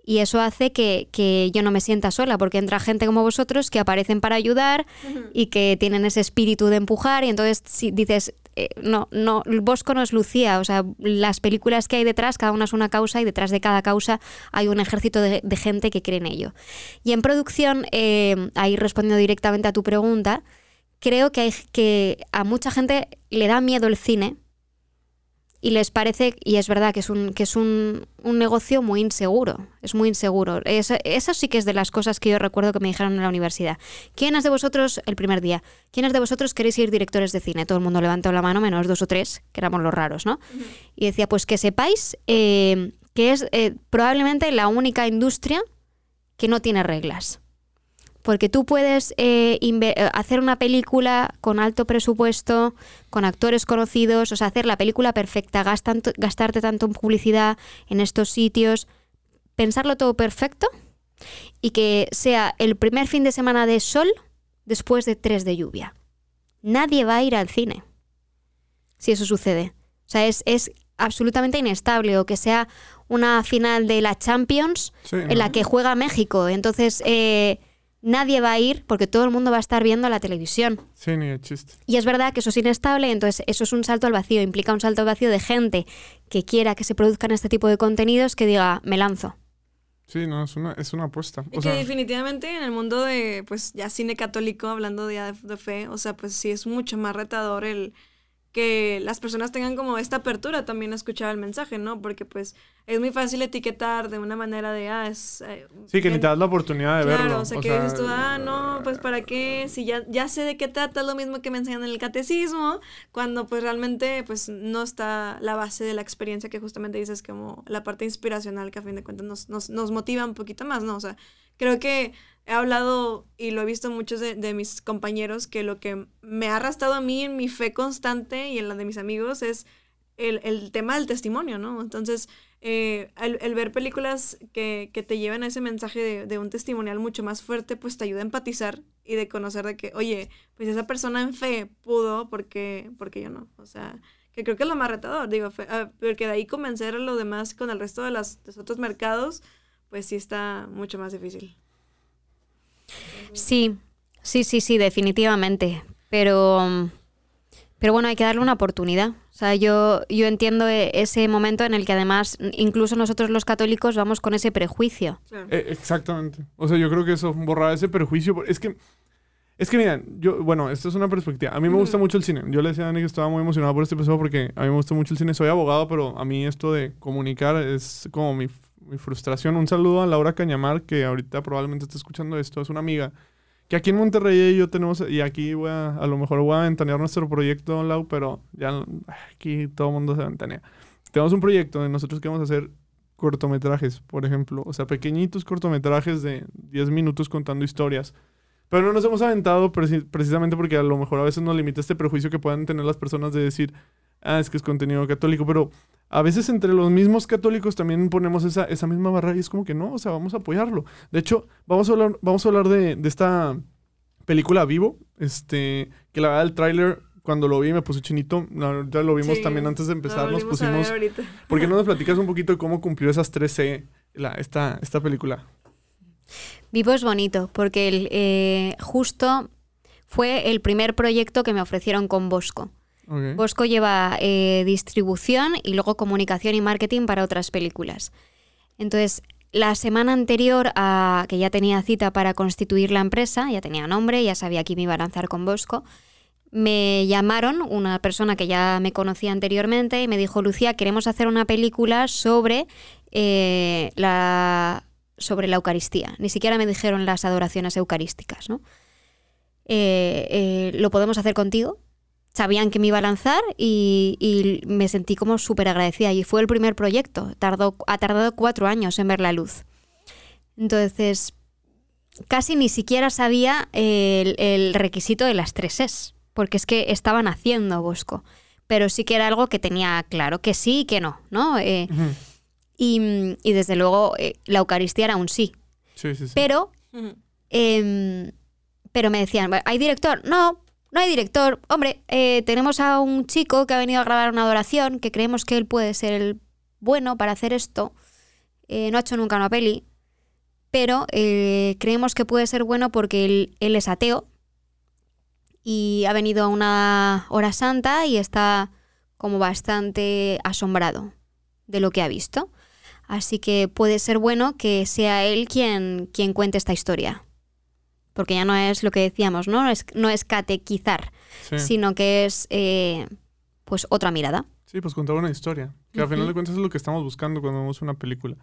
Y eso hace que, yo no me sienta sola, porque entra gente como vosotros que aparecen para ayudar y que tienen ese espíritu de empujar. Y entonces si dices, eh, no, no, Bosco no es Lucía. O sea, las películas que hay detrás, cada una es una causa y detrás de cada causa hay un ejército de, gente que cree en ello. Y en producción, eh, ahí respondiendo directamente a tu pregunta, creo que, hay, que a mucha gente le da miedo el cine y les parece, y es verdad que es un, que es un, negocio muy inseguro, es muy inseguro. Eso, sí que es de las cosas que yo recuerdo que me dijeron en la universidad. ¿Quiénes de vosotros, el primer día, quiénes de vosotros queréis ser directores de cine? Todo el mundo levantó la mano, menos dos o tres, que éramos los raros, ¿no? Y decía, pues que sepáis eh, que es eh, probablemente la única industria que no tiene reglas. Porque tú puedes eh, eh, hacer una película con alto presupuesto, con actores conocidos, o sea, hacer la película perfecta, gastarte tanto en publicidad en estos sitios, pensarlo todo perfecto y que sea el primer fin de semana de sol después de tres de lluvia. Nadie va a ir al cine si eso sucede. O sea, es, es absolutamente inestable o que sea una final de la Champions en la que juega México. Entonces, eh, nadie va a ir porque todo el mundo va a estar viendo la televisión. Sí, ni de chiste. Y es verdad que eso es inestable, entonces eso es un salto al vacío, implica un salto al vacío de gente que quiera que se produzcan este tipo de contenidos que diga, me lanzo. Sí, no, es una, es una apuesta. y que definitivamente en el mundo de, pues, ya cine católico, hablando de, de fe, o sea, pues sí es mucho más retador el que las personas tengan como esta apertura también a escuchar el mensaje, ¿no? Porque pues es muy fácil etiquetar de una manera de, ah, es... Eh, sí, que ni te das la oportunidad de verlo. Claro, o sea, que dices tú, ah, no, pues para qué, si ya, ya sé de qué trata, es lo mismo que me enseñan en el catecismo, cuando pues realmente pues no está la base de la experiencia que justamente dices como la parte inspiracional que a fin de cuentas nos, nos, nos motiva un poquito más, ¿no? O sea, creo que he hablado y lo he visto muchos de, mis compañeros que lo que me ha arrastrado a mí en mi fe constante y en la de mis amigos es el, el tema del testimonio, ¿no? Entonces, eh, el, el ver películas que, que te llevan a ese mensaje de, de un testimonial mucho más fuerte, pues te ayuda a empatizar y de conocer de que, oye, pues esa persona en fe pudo, porque, porque yo no. O sea, que creo que es lo más retador, digo, fe- ah, porque de ahí convencer a los demás con el resto de, de los otros mercados, pues sí está mucho más difícil. Sí, sí, sí, sí, definitivamente. Pero, pero bueno, hay que darle una oportunidad. O sea, yo, yo entiendo e- ese momento en el que además incluso nosotros los católicos vamos con ese prejuicio. Claro. Eh, exactamente. O sea, yo creo que eso, borrar ese perjuicio. Es que, es que miren, yo, bueno, esto es una perspectiva. A mí me gusta mucho el cine. Yo le decía a Dani que estaba muy emocionado por este episodio porque a mí me gusta mucho el cine. Soy abogado, pero a mí esto de comunicar es como mi, mi frustración. Un saludo a Laura Cañamar, que ahorita probablemente está escuchando esto. Es una amiga que aquí en Monterrey y yo tenemos, y aquí voy a, a lo mejor voy a ventanear nuestro proyecto, Lau, pero ya aquí todo el mundo se ventanea. Tenemos un proyecto de nosotros que vamos a hacer cortometrajes, por ejemplo. O sea, pequeñitos cortometrajes de 10 minutos contando historias. Pero no nos hemos aventado preci- precisamente porque a lo mejor a veces nos limita este prejuicio que puedan tener las personas de decir, ah, es que es contenido católico. Pero a veces entre los mismos católicos también ponemos esa, esa misma barrera y es como que no, o sea, vamos a apoyarlo. De hecho, vamos a hablar, vamos a hablar de, de esta película Vivo, este, que la verdad el tráiler cuando lo vi me puse chinito, ya lo vimos Sí, también antes de empezar, nos pusimos... ¿Por qué no nos platicas un poquito de cómo cumplió esas 13 la, esta, esta película? Vivo es bonito porque el, eh, justo fue el primer proyecto que me ofrecieron con Bosco. Bosco lleva eh, distribución y luego comunicación y marketing para otras películas. Entonces, la semana anterior a que ya tenía cita para constituir la empresa, ya tenía nombre, ya sabía que me iba a lanzar con Bosco, me llamaron una persona que ya me conocía anteriormente y me dijo, Lucía, queremos hacer una película sobre, eh, la, sobre la Eucaristía. Ni siquiera me dijeron las adoraciones eucarísticas, ¿no? Eh, ¿Lo podemos hacer contigo? Sabían que me iba a lanzar y, y me sentí como súper agradecida. Y fue el primer proyecto. Tardó, ha tardado cuatro años en ver la luz. Entonces, casi ni siquiera sabía el, el requisito de las tres es, porque es que estaban haciendo Bosco. Pero sí que era algo que tenía claro, que sí y que no, ¿no? Eh, y, y desde luego eh, la Eucaristía era un sí. Sí, sí, sí. Pero. Em, pero me decían, ¿hay director? No, no hay director. Hombre, eh, tenemos a un chico que ha venido a grabar una adoración, que creemos que él puede ser el bueno para hacer esto. Eh, no ha hecho nunca una peli, pero eh, creemos que puede ser bueno porque él, él es ateo y ha venido a una hora santa y está como bastante asombrado de lo que ha visto. Así que puede ser bueno que sea él quien, quien cuente esta historia. Porque ya no es lo que decíamos, ¿no? Es, no es catequizar, sí. sino que es eh, pues otra mirada. Sí, pues contar una historia. Que al final de cuentas es lo que estamos buscando cuando vemos una película.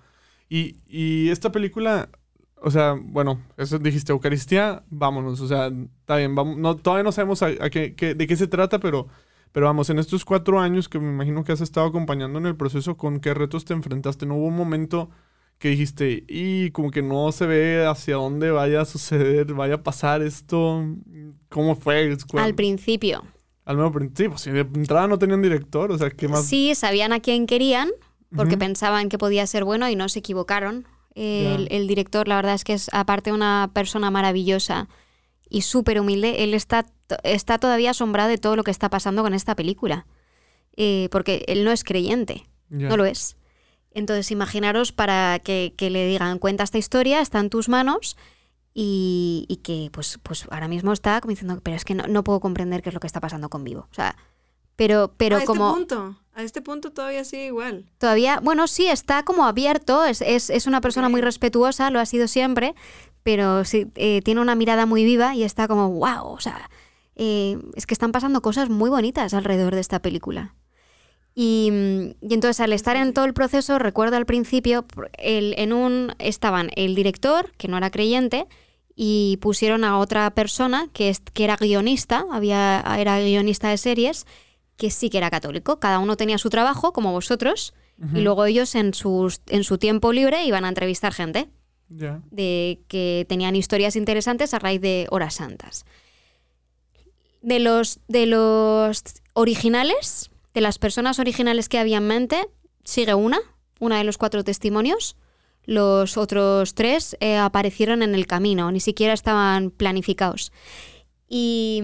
Y, y esta película, o sea, bueno, eso dijiste, Eucaristía, vámonos. O sea, está bien, vamos, no, todavía no sabemos a, a qué, qué- de qué se trata, pero, pero vamos, en estos cuatro años que me imagino que has estado acompañando en el proceso, ¿con qué retos te enfrentaste? ¿No hubo un momento que dijiste, y como que no se ve hacia dónde vaya a suceder, vaya a pasar esto? ¿Cómo fue? Al principio. Al menos principio, si de entrada no tenían director, o sea, ¿qué más? Sí, sabían a quién querían, porque Ujú. pensaban que podía ser bueno y no se equivocaron. El, Ya. el director, la verdad es que es aparte una persona maravillosa y súper humilde. Él está, está todavía asombrado de todo lo que está pasando con esta película. Eh, porque él no es creyente, Ya. no lo es. Entonces, imaginaros para que, que le digan, cuenta esta historia, está en tus manos y, y que pues, pues ahora mismo está como diciendo, pero es que no, no puedo comprender qué es lo que está pasando con Vivo. O sea, pero, pero a como... este punto, a este punto todavía sigue igual. Todavía, bueno, sí, está como abierto, es, es, es una persona muy respetuosa, lo ha sido siempre, pero sí, eh, tiene una mirada muy viva y está como, wow, o sea, eh, es que están pasando cosas muy bonitas alrededor de esta película. Y, mm, y entonces al estar en todo el proceso, recuerdo al principio, el- en un estaban el director, que no era creyente, y pusieron a otra persona que, es, que era guionista, había, era guionista de series, que sí que era católico. Cada uno tenía su trabajo, como vosotros, y luego ellos en, sus, en su tiempo libre iban a entrevistar gente de que tenían historias interesantes a raíz de horas santas. De los, de los originales, de las personas originales que había en mente, sigue una, una de los cuatro testimonios. Los otros tres eh, aparecieron en el camino, ni siquiera estaban planificados. Y,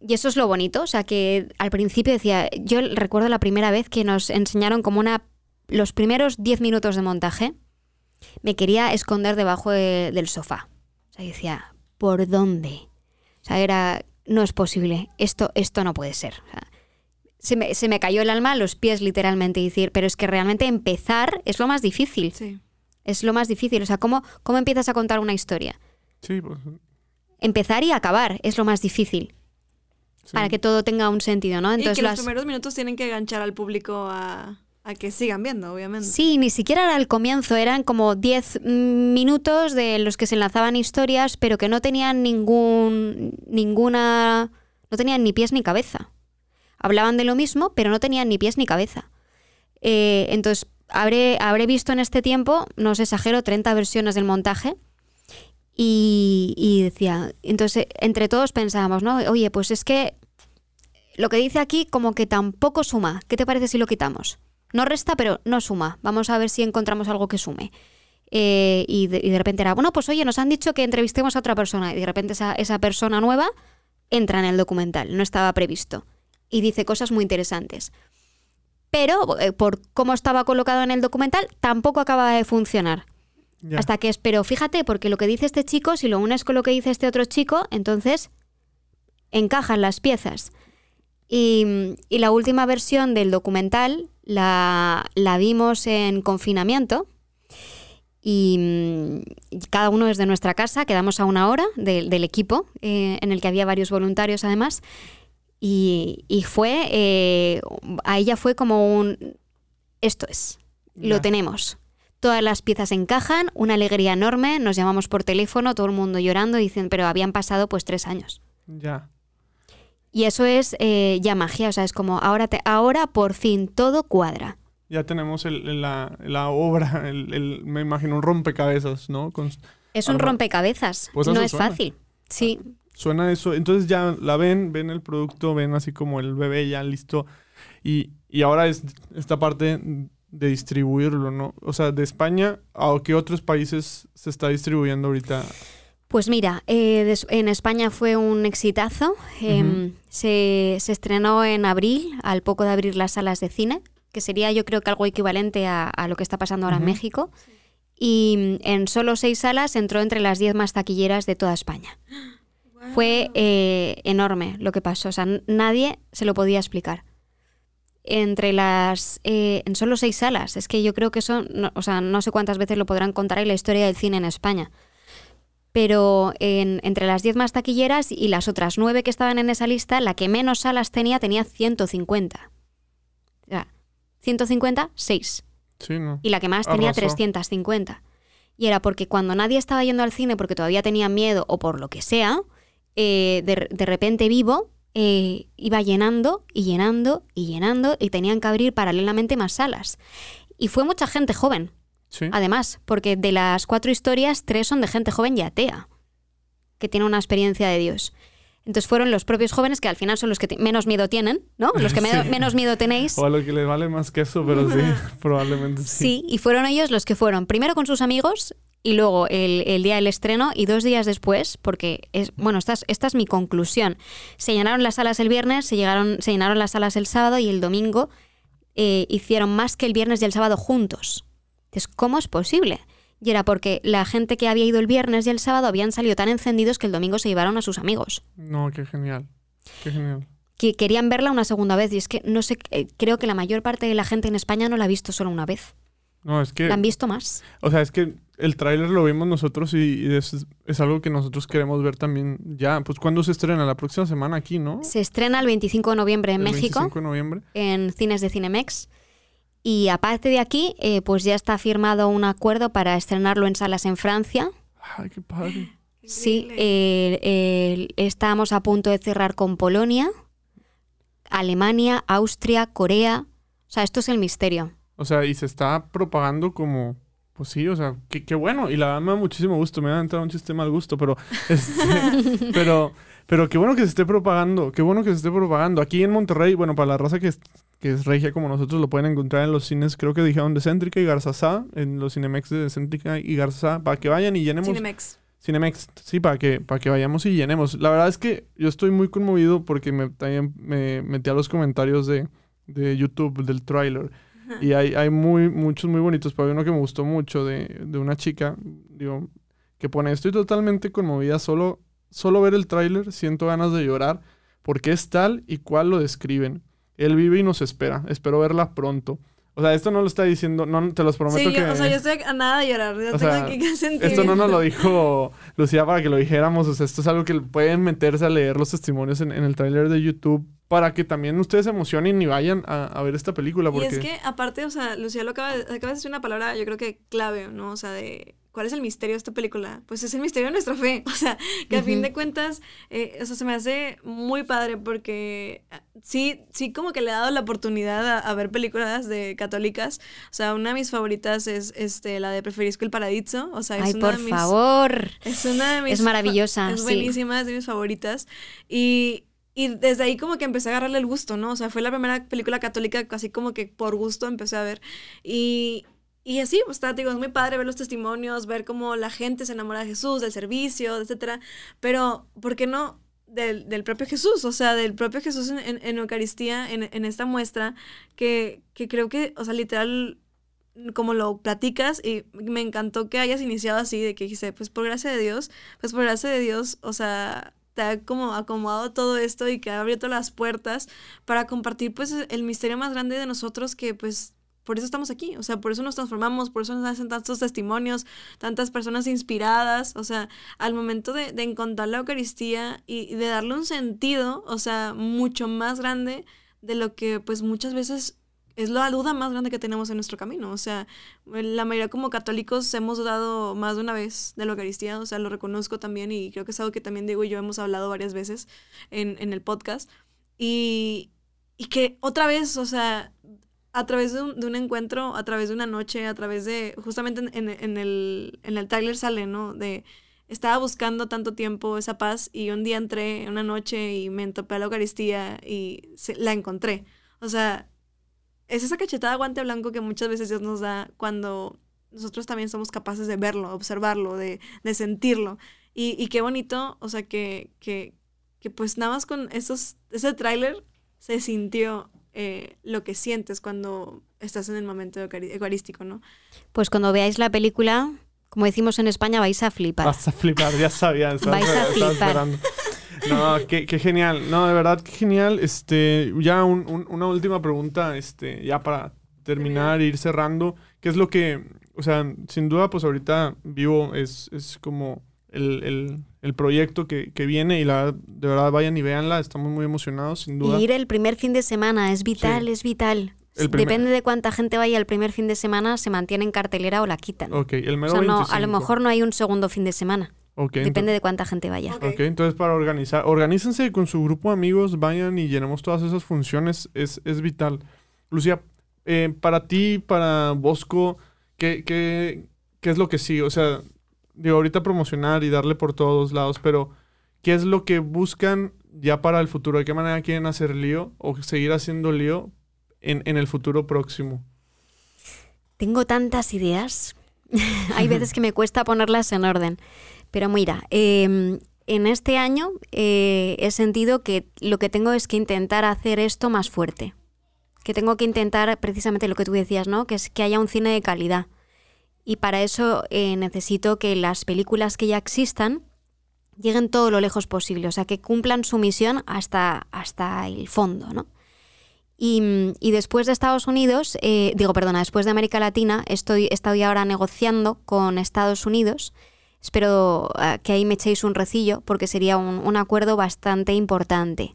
y eso es lo bonito, o sea que al principio decía, yo recuerdo la primera vez que nos enseñaron como una, los primeros 10 minutos de montaje, me quería esconder debajo de- del sofá. O sea, decía, ¿por dónde? O sea, era, no es posible, esto, esto no puede ser. O sea, se, me, se me cayó el alma a los pies literalmente y decir, pero es que realmente empezar es lo más difícil. Sí. Es lo más difícil. O sea, ¿cómo, cómo empiezas a contar una historia? Sí, pues. Empezar y acabar es lo más difícil sí. para que todo tenga un sentido, ¿no? y que Entonces los las... primeros minutos tienen que enganchar al público a, a que sigan viendo, obviamente. Sí, ni siquiera era al comienzo, eran como 10 minutos de los que se enlazaban historias, pero que no tenían ningún ninguna no tenían ni pies ni cabeza. Hablaban de lo mismo, pero no tenían ni pies ni cabeza. Eh, entonces, habré, habré visto en este tiempo, no os exagero, 30 versiones del montaje. Y, decía, entonces entre todos pensábamos, ¿no? Oye, pues es que lo que dice aquí como que tampoco suma. ¿Qué te parece si lo quitamos? No resta, pero no suma. Vamos a ver si encontramos algo que sume. Eh, y, de, y de repente era, bueno, pues oye, nos han dicho que entrevistemos a otra persona. Y de repente esa, esa persona nueva entra en el documental. No estaba previsto. Y dice cosas muy interesantes. Pero eh, por cómo estaba colocado en el documental, tampoco acaba de funcionar. Ya. Hasta que espero, fíjate, porque lo que dice este chico, si lo unes con lo que dice este otro chico, entonces encajan las piezas. Y, y la última versión del documental la, la vimos en confinamiento. Y, mm, y cada uno desde nuestra casa, quedamos a una hora de- del equipo, eh, en el que había varios voluntarios además. Y, y fue, eh, a ella fue como un, esto es, lo tenemos. Todas las piezas encajan, una alegría enorme, nos llamamos por teléfono, todo el mundo llorando, dicen, pero habían pasado pues tres años. Ya. Y eso es eh, ya magia, o sea, es como ahora, te, ahora por fin todo cuadra. Ya tenemos el- el- la, la obra, el, me imagino un rompecabezas, ¿no? Con- Es un rompecabezas, Pues no es suena. fácil. Sí, Suena eso. Entonces ya la ven, ven el producto, ven así como el bebé ya listo. Y, y ahora es esta parte de distribuirlo, ¿no? O sea, de España, ¿a qué otros países se está distribuyendo ahorita? Pues mira, eh, en España fue un exitazo. Em, se, se estrenó en abril, al poco de abrir las salas de cine, que sería yo creo que algo equivalente a, a lo que está pasando ahora en Ujú. México. Y mm, en solo seis salas entró entre las diez más taquilleras de toda España. Fue eh, enorme lo que pasó, o sea, nadie se lo podía explicar. Entre las. eh, en solo seis salas, es que yo creo que eso, no- o sea, no sé cuántas veces lo podrán contar en la historia del cine en España. Pero en- entre las 10 más taquilleras y las otras 9 que estaban en esa lista, la que menos salas tenía tenía 150. O sea, 150, 6. Sí, ¿no? Y la que más tenía Arrasó. 350. Y era porque cuando nadie estaba yendo al cine porque todavía tenía miedo o por lo que sea, eh, de, de repente vivo eh, iba llenando y llenando y llenando y tenían que abrir paralelamente más salas. Y fue mucha gente joven, Sí. además, porque de las cuatro historias, tres son de gente joven y atea, que tiene una experiencia de Dios. Entonces fueron los propios jóvenes que al final son los que menos miedo tienen, ¿no? Los que me- menos miedo tenéis. O a lo que les vale más que eso, pero sí, probablemente sí. Sí, y fueron ellos los que fueron primero con sus amigos y luego el, el día del estreno y dos días después, porque es, bueno, esta es, esta es mi conclusión. Se llenaron las salas el viernes, se, llegaron, se llenaron las salas el sábado y el domingo eh, hicieron más que el viernes y el sábado juntos. Entonces, ¿cómo es posible? Y era porque la gente que había ido el viernes y el sábado habían salido tan encendidos que el domingo se llevaron a sus amigos. No, qué genial. Qué genial. Que querían verla una segunda vez. Y es que no sé, eh, creo que la mayor parte de la gente en España no la ha visto solo una vez. No, es que, La han visto más. o sea, es que el tráiler lo vimos nosotros y, y es, es algo que nosotros queremos ver también ya. Pues ¿cuándo se estrena? La próxima semana aquí, ¿no? Se estrena el 25 de noviembre en El México, 25 de noviembre. en cines de Cinemex. Y aparte de aquí, eh, pues ya está firmado un acuerdo para estrenarlo en salas en Francia. Ay, qué padre. Sí, eh, eh, estamos a punto de cerrar con Polonia, Alemania, Austria, Corea. O sea, esto es el misterio. O sea, y se está propagando como... Pues sí, o sea, qué, qué bueno. Y la verdad me da muchísimo gusto. Me va a entrar un chiste mal gusto, pero... este, pero... Pero qué bueno que se esté propagando, qué bueno que se esté propagando. Aquí en Monterrey, bueno, para la raza que, que es regia como nosotros, lo pueden encontrar en los cines, creo que dijeron de Céntrica y Garzazá, en los Cinemex de Céntrica y Garzazá, para que vayan y llenemos. Cinemex. Cinemex, sí, para que, para que vayamos y llenemos. La verdad es que yo estoy muy conmovido porque me, también me metí a los comentarios de, de YouTube del tráiler. Y hay, hay muy, muchos muy bonitos, pero hay uno que me gustó mucho de, de una chica, digo, que pone, estoy totalmente conmovida, solo, solo ver el tráiler, siento ganas de llorar, porque es tal y cual lo describen. Él vive y nos espera, espero verla pronto. O sea, esto no lo está diciendo, no te los prometo Sí, que... yo, o sea, yo estoy a nada de llorar. Yo O tengo sea, que que sentir. Esto no nos lo dijo Lucía para que lo dijéramos. O sea, esto es algo que pueden meterse a leer los testimonios en, en el tráiler de YouTube para que también ustedes se emocionen y vayan a, a ver esta película. Porque... Y es que, aparte, o sea, Lucía lo acaba de, acaba de decir una palabra, yo creo que clave, ¿no? O sea, de cuál es el misterio de esta película. Pues es el misterio de nuestra fe. O sea, que a fin de cuentas, eh, o sea, se me hace muy padre porque ah, sí, sí como que le he dado la oportunidad a, a ver películas de católicas. O sea, una de mis favoritas es este, la de Preferisco el Paradiso. O sea, es Ay, una por de mis, favor. Es una de mis Es maravillosa, Es sí. buenísima, es de mis favoritas. Y, y desde ahí como que empecé a agarrarle el gusto, ¿no? O sea, fue la primera película católica casi como que por gusto empecé a ver. Y, y así, pues está, digo, es muy padre ver los testimonios, ver cómo la gente se enamora de Jesús, del servicio, etcétera. Pero, ¿por qué no? Del, del propio Jesús, o sea, del propio Jesús en, en, en Eucaristía, en, en esta muestra, que, que creo que, o sea, literal, como lo platicas y me encantó que hayas iniciado así, de que dijiste, pues por gracia de Dios, pues por gracia de Dios, o sea, te ha como acomodado todo esto y que ha abierto las puertas para compartir pues el misterio más grande de nosotros que pues por eso estamos aquí, o sea, por eso nos transformamos, por eso nos hacen tantos testimonios, tantas personas inspiradas, o sea, al momento de, de encontrar la Eucaristía y, y de darle un sentido, o sea, mucho más grande de lo que pues muchas veces es la duda más grande que tenemos en nuestro camino. O sea, la mayoría como católicos hemos dudado más de una vez de la Eucaristía, o sea, lo reconozco también y creo que es algo que también Diego y yo hemos hablado varias veces en, en el podcast. Y, y que otra vez, o sea, a través de un, de un, encuentro, a través de una noche, a través de, justamente en, en el, en el trailer sale, ¿no? De, estaba buscando tanto tiempo esa paz y un día entré una noche y me topé a la Eucaristía y se, la encontré. O sea, es esa cachetada guante blanco que muchas veces Dios nos da cuando nosotros también somos capaces de verlo, observarlo, de, de sentirlo. Y, y, qué bonito, o sea, que, que, que pues nada más con esos, ese tráiler se sintió eh, lo que sientes cuando estás en el momento eucarístico, ¿no? Pues cuando veáis la película, como decimos en España, vais a flipar. Vas a flipar, ya sabía. vais a flipar. Esperando. No, qué, qué, genial. No, de verdad, qué genial. Este, ya un, un, una última pregunta, este, ya para terminar e ir cerrando. ¿Qué es lo que, o sea, sin duda, pues ahorita vivo es, es como el, el, el proyecto que, que, viene y la de verdad vayan y véanla. Estamos muy emocionados, sin duda. Y ir el primer fin de semana es vital, sí. es vital. Depende de cuánta gente vaya el primer fin de semana, se mantiene en cartelera o la quitan. Ok, el mero o sea, no, 25. a lo mejor no hay un segundo fin de semana. Okay, Depende de cuánta gente vaya. Ok, okay entonces para organizar, organícense con su grupo de amigos, vayan y llenemos todas esas funciones, es, es vital. Lucía, eh, para ti, para Bosco, ¿qué, qué, ¿qué es lo que sí? O sea, digo, ahorita promocionar y darle por todos lados, pero ¿qué es lo que buscan ya para el futuro? ¿De qué manera quieren hacer lío o seguir haciendo lío en, en el futuro próximo? Tengo tantas ideas. Hay veces que me cuesta ponerlas en orden. Pero mira, eh, en este año eh, he sentido que lo que tengo es que intentar hacer esto más fuerte. Que tengo que intentar precisamente lo que tú decías, ¿no? Que es que haya un cine de calidad. Y para eso eh, necesito que las películas que ya existan lleguen todo lo lejos posible. O sea, que cumplan su misión hasta, hasta el fondo, ¿no? Y, y, después de Estados Unidos, eh, digo, perdona, después de América Latina, estoy, estoy ahora negociando con Estados Unidos. Espero uh, que ahí me echéis un recillo porque sería un, un, acuerdo bastante importante.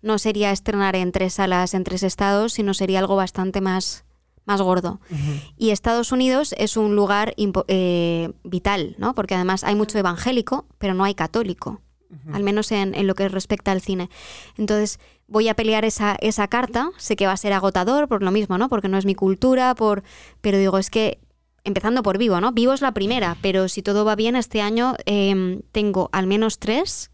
No sería estrenar en tres salas en tres estados, sino sería algo bastante más, más gordo. Uh -huh. Y Estados Unidos es un lugar eh, vital, ¿no? Porque además hay mucho evangélico, pero no hay católico. Uh -huh. Al menos en, en, lo que respecta al cine. Entonces, voy a pelear esa, esa carta. Sé que va a ser agotador por lo mismo, ¿no? Porque no es mi cultura, por. Pero digo, es que empezando por Vivo, ¿no? Vivo es la primera, pero si todo va bien, este año eh, tengo al menos tres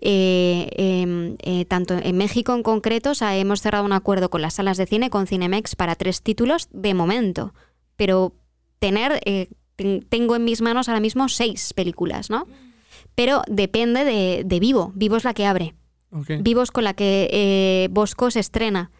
eh, em, eh, tanto en México en concreto, o sea, hemos cerrado un acuerdo con las salas de cine, con Cinemex, para tres títulos de momento. Pero tener, eh, ten- tengo en mis manos ahora mismo seis películas, ¿no? Pero depende de, de Vivo. Vivo es la que abre. Ok. Vivo es con la que eh, Bosco se estrena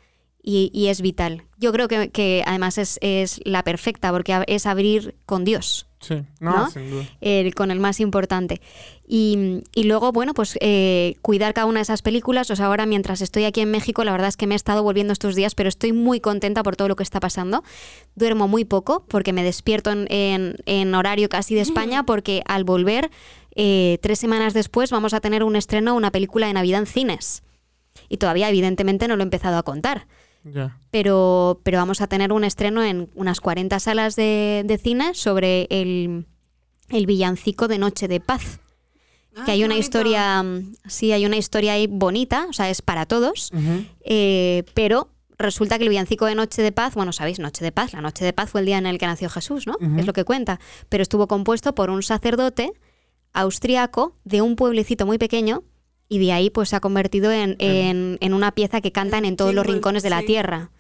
y, y es vital. Yo creo que, que además es, es la perfecta porque es abrir con Dios. Sí, no, ¿no? sin duda. el- con el más importante. Y, y luego, bueno, pues eh, cuidar cada una de esas películas. O sea, ahora mientras estoy aquí en México, la verdad es que me he estado volviendo estos días, pero estoy muy contenta por todo lo que está pasando. Duermo muy poco porque me despierto en, en- en horario casi de España porque al volver, eh, tres semanas después, vamos a tener un estreno, una película de Navidad en cines. Y todavía, evidentemente, no lo he empezado a contar Pero, pero vamos a tener un estreno en unas 40 salas de, de cine sobre el, el villancico de Noche de Paz. Ah, que hay una bonito. historia, mm, sí, hay una historia ahí bonita, o sea, es para todos, eh, pero resulta que el villancico de Noche de Paz, bueno, sabéis, Noche de Paz, la Noche de Paz fue el día en el que nació Jesús, ¿no? Es lo que cuenta, pero estuvo compuesto por un sacerdote austriaco de un pueblecito muy pequeño y de ahí pues se ha convertido en, en- en una pieza que cantan en todos los jingle, rincones de la tierra.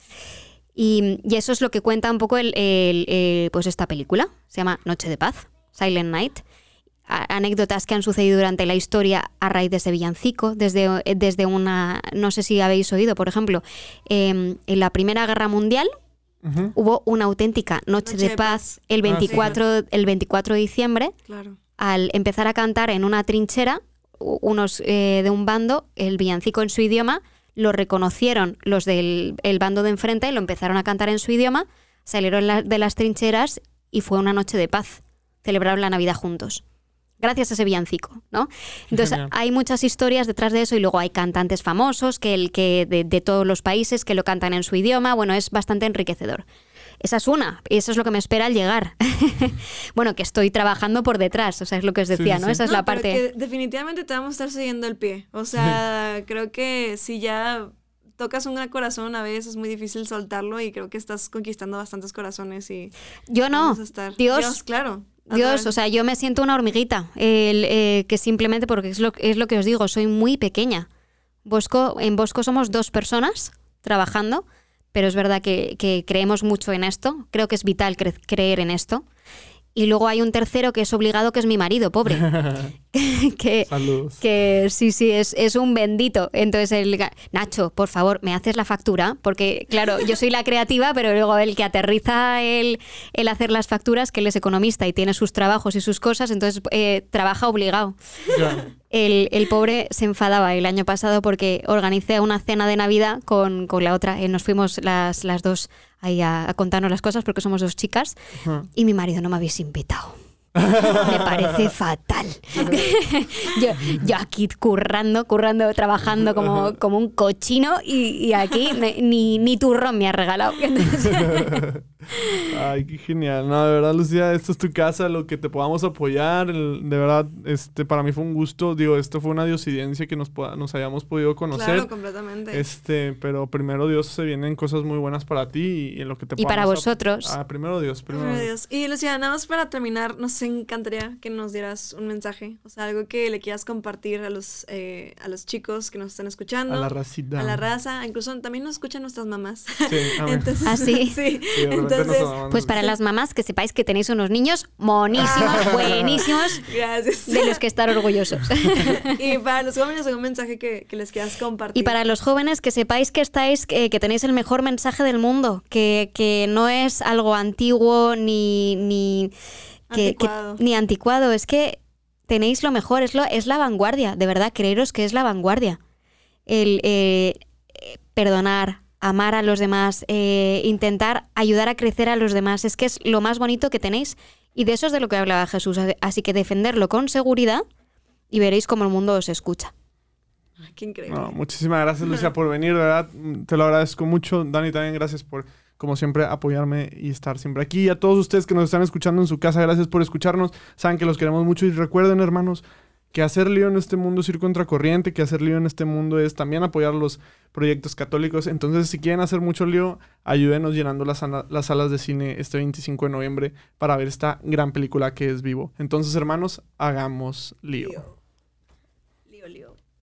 Y, y eso es lo que cuenta un poco el, el- pues esta película. Se llama Noche de Paz, Silent Night. A- anécdotas que han sucedido durante la historia a raíz de ese villancico, desde, desde una, no sé si habéis oído, por ejemplo, em, en la Primera Guerra Mundial hubo una auténtica Noche, Noche de de Paz Paz. el Ah, sí. 24, el 24 de diciembre, Claro. al empezar a cantar en una trinchera, unos eh, de un bando, el villancico en su idioma, lo reconocieron los del el bando de enfrente, lo empezaron a cantar en su idioma, salieron la- de las trincheras y fue una noche de paz. Celebraron la Navidad juntos. Gracias a ese villancico, ¿no? Entonces Genial. hay muchas historias detrás de eso y luego hay cantantes famosos que el que de, de todos los países que lo cantan en su idioma. Bueno, es bastante enriquecedor. Esa es una, y eso es lo que me espera al llegar. bueno, que estoy trabajando por detrás, o sea, es lo que os decía, sí, ¿no? sí. Esa es No, la pero parte. que definitivamente te vamos a estar siguiendo el pie. O sea, creo que si ya tocas un gran corazón a veces es muy difícil soltarlo y creo que estás conquistando bastantes corazones y Yo no. vamos a estar. Dios, claro. Dios, o sea, yo me siento una hormiguita, el, eh, que simplemente porque es lo, es lo que os digo, soy muy pequeña. Bosco, en Bosco somos dos personas trabajando, pero es verdad que, que creemos mucho en esto, creo que es vital cre- creer en esto. Y luego hay un tercero que es obligado, que es mi marido, pobre. que, que sí, sí, es, es un bendito. Entonces, el, Nacho, por favor, ¿me haces la factura? Porque, claro, yo soy la creativa, pero luego el que aterriza el, el hacer las facturas, que él es economista y tiene sus trabajos y sus cosas, entonces eh, trabaja obligado. Ya. El, el pobre se enfadaba el año pasado porque organicé una cena de Navidad con, con la otra. Eh, nos fuimos las, las dos ahí a, a contarnos las cosas porque somos dos chicas. Ajá. Y mi marido no me habéis invitado. Me parece fatal. yo, yo aquí currando, currando, trabajando como, como un cochino y, y aquí ni- ni, ni turrón me ha regalado. Entonces, Ay, qué genial. No, de verdad, Lucía, esto es tu casa, lo que te podamos apoyar. el- de verdad, este, para mí fue un gusto. Digo, esto fue una diosidencia que nos, poda- nos hayamos podido conocer. Claro, completamente. Este, pero primero Dios se vienen cosas muy buenas para ti y en lo que te Y para vosotros. Ah, primero Dios, primero Primero Dios. Dios. Y Lucía, nada más para terminar, nos encantaría que nos dieras un mensaje, o sea, algo que le quieras compartir a los, eh, a los chicos que nos están escuchando, A la racita. a la raza, incluso también nos escuchan nuestras mamás. Sí. Entonces, ¿Ah, sí? sí. Entonces, pues para las mamás que sepáis que tenéis unos niños monísimos, buenísimos, gracias. de los que estar orgullosos. y para los jóvenes, algún mensaje que, que les quieras compartir. Y para los jóvenes que sepáis que estáis, que, que tenéis el mejor mensaje del mundo, que, que no es algo antiguo ni, ni, que- que- Anticuado. ni anticuado, es que tenéis lo mejor, es, lo, es la vanguardia, de verdad, creeros que es la vanguardia. El eh, eh, perdonar, amar a los demás, eh, intentar ayudar a crecer a los demás, es que es lo más bonito que tenéis. Y de eso es de lo que hablaba Jesús, así que defenderlo con seguridad y veréis cómo el mundo os escucha. Qué increíble. No, muchísimas gracias, Lucia, por venir, de verdad. Te lo agradezco mucho. Dani, también gracias por, como siempre, apoyarme y estar siempre aquí. Y a todos ustedes que nos están escuchando en su casa, gracias por escucharnos. Saben que los queremos mucho y recuerden, hermanos, que hacer lío en este mundo es ir contracorriente, que hacer lío en este mundo es también apoyar los proyectos católicos. Entonces, si quieren hacer mucho lío, ayúdenos llenando las, las salas de cine este 25 de noviembre para ver esta gran película que es Vivo. Entonces, hermanos, hagamos lío.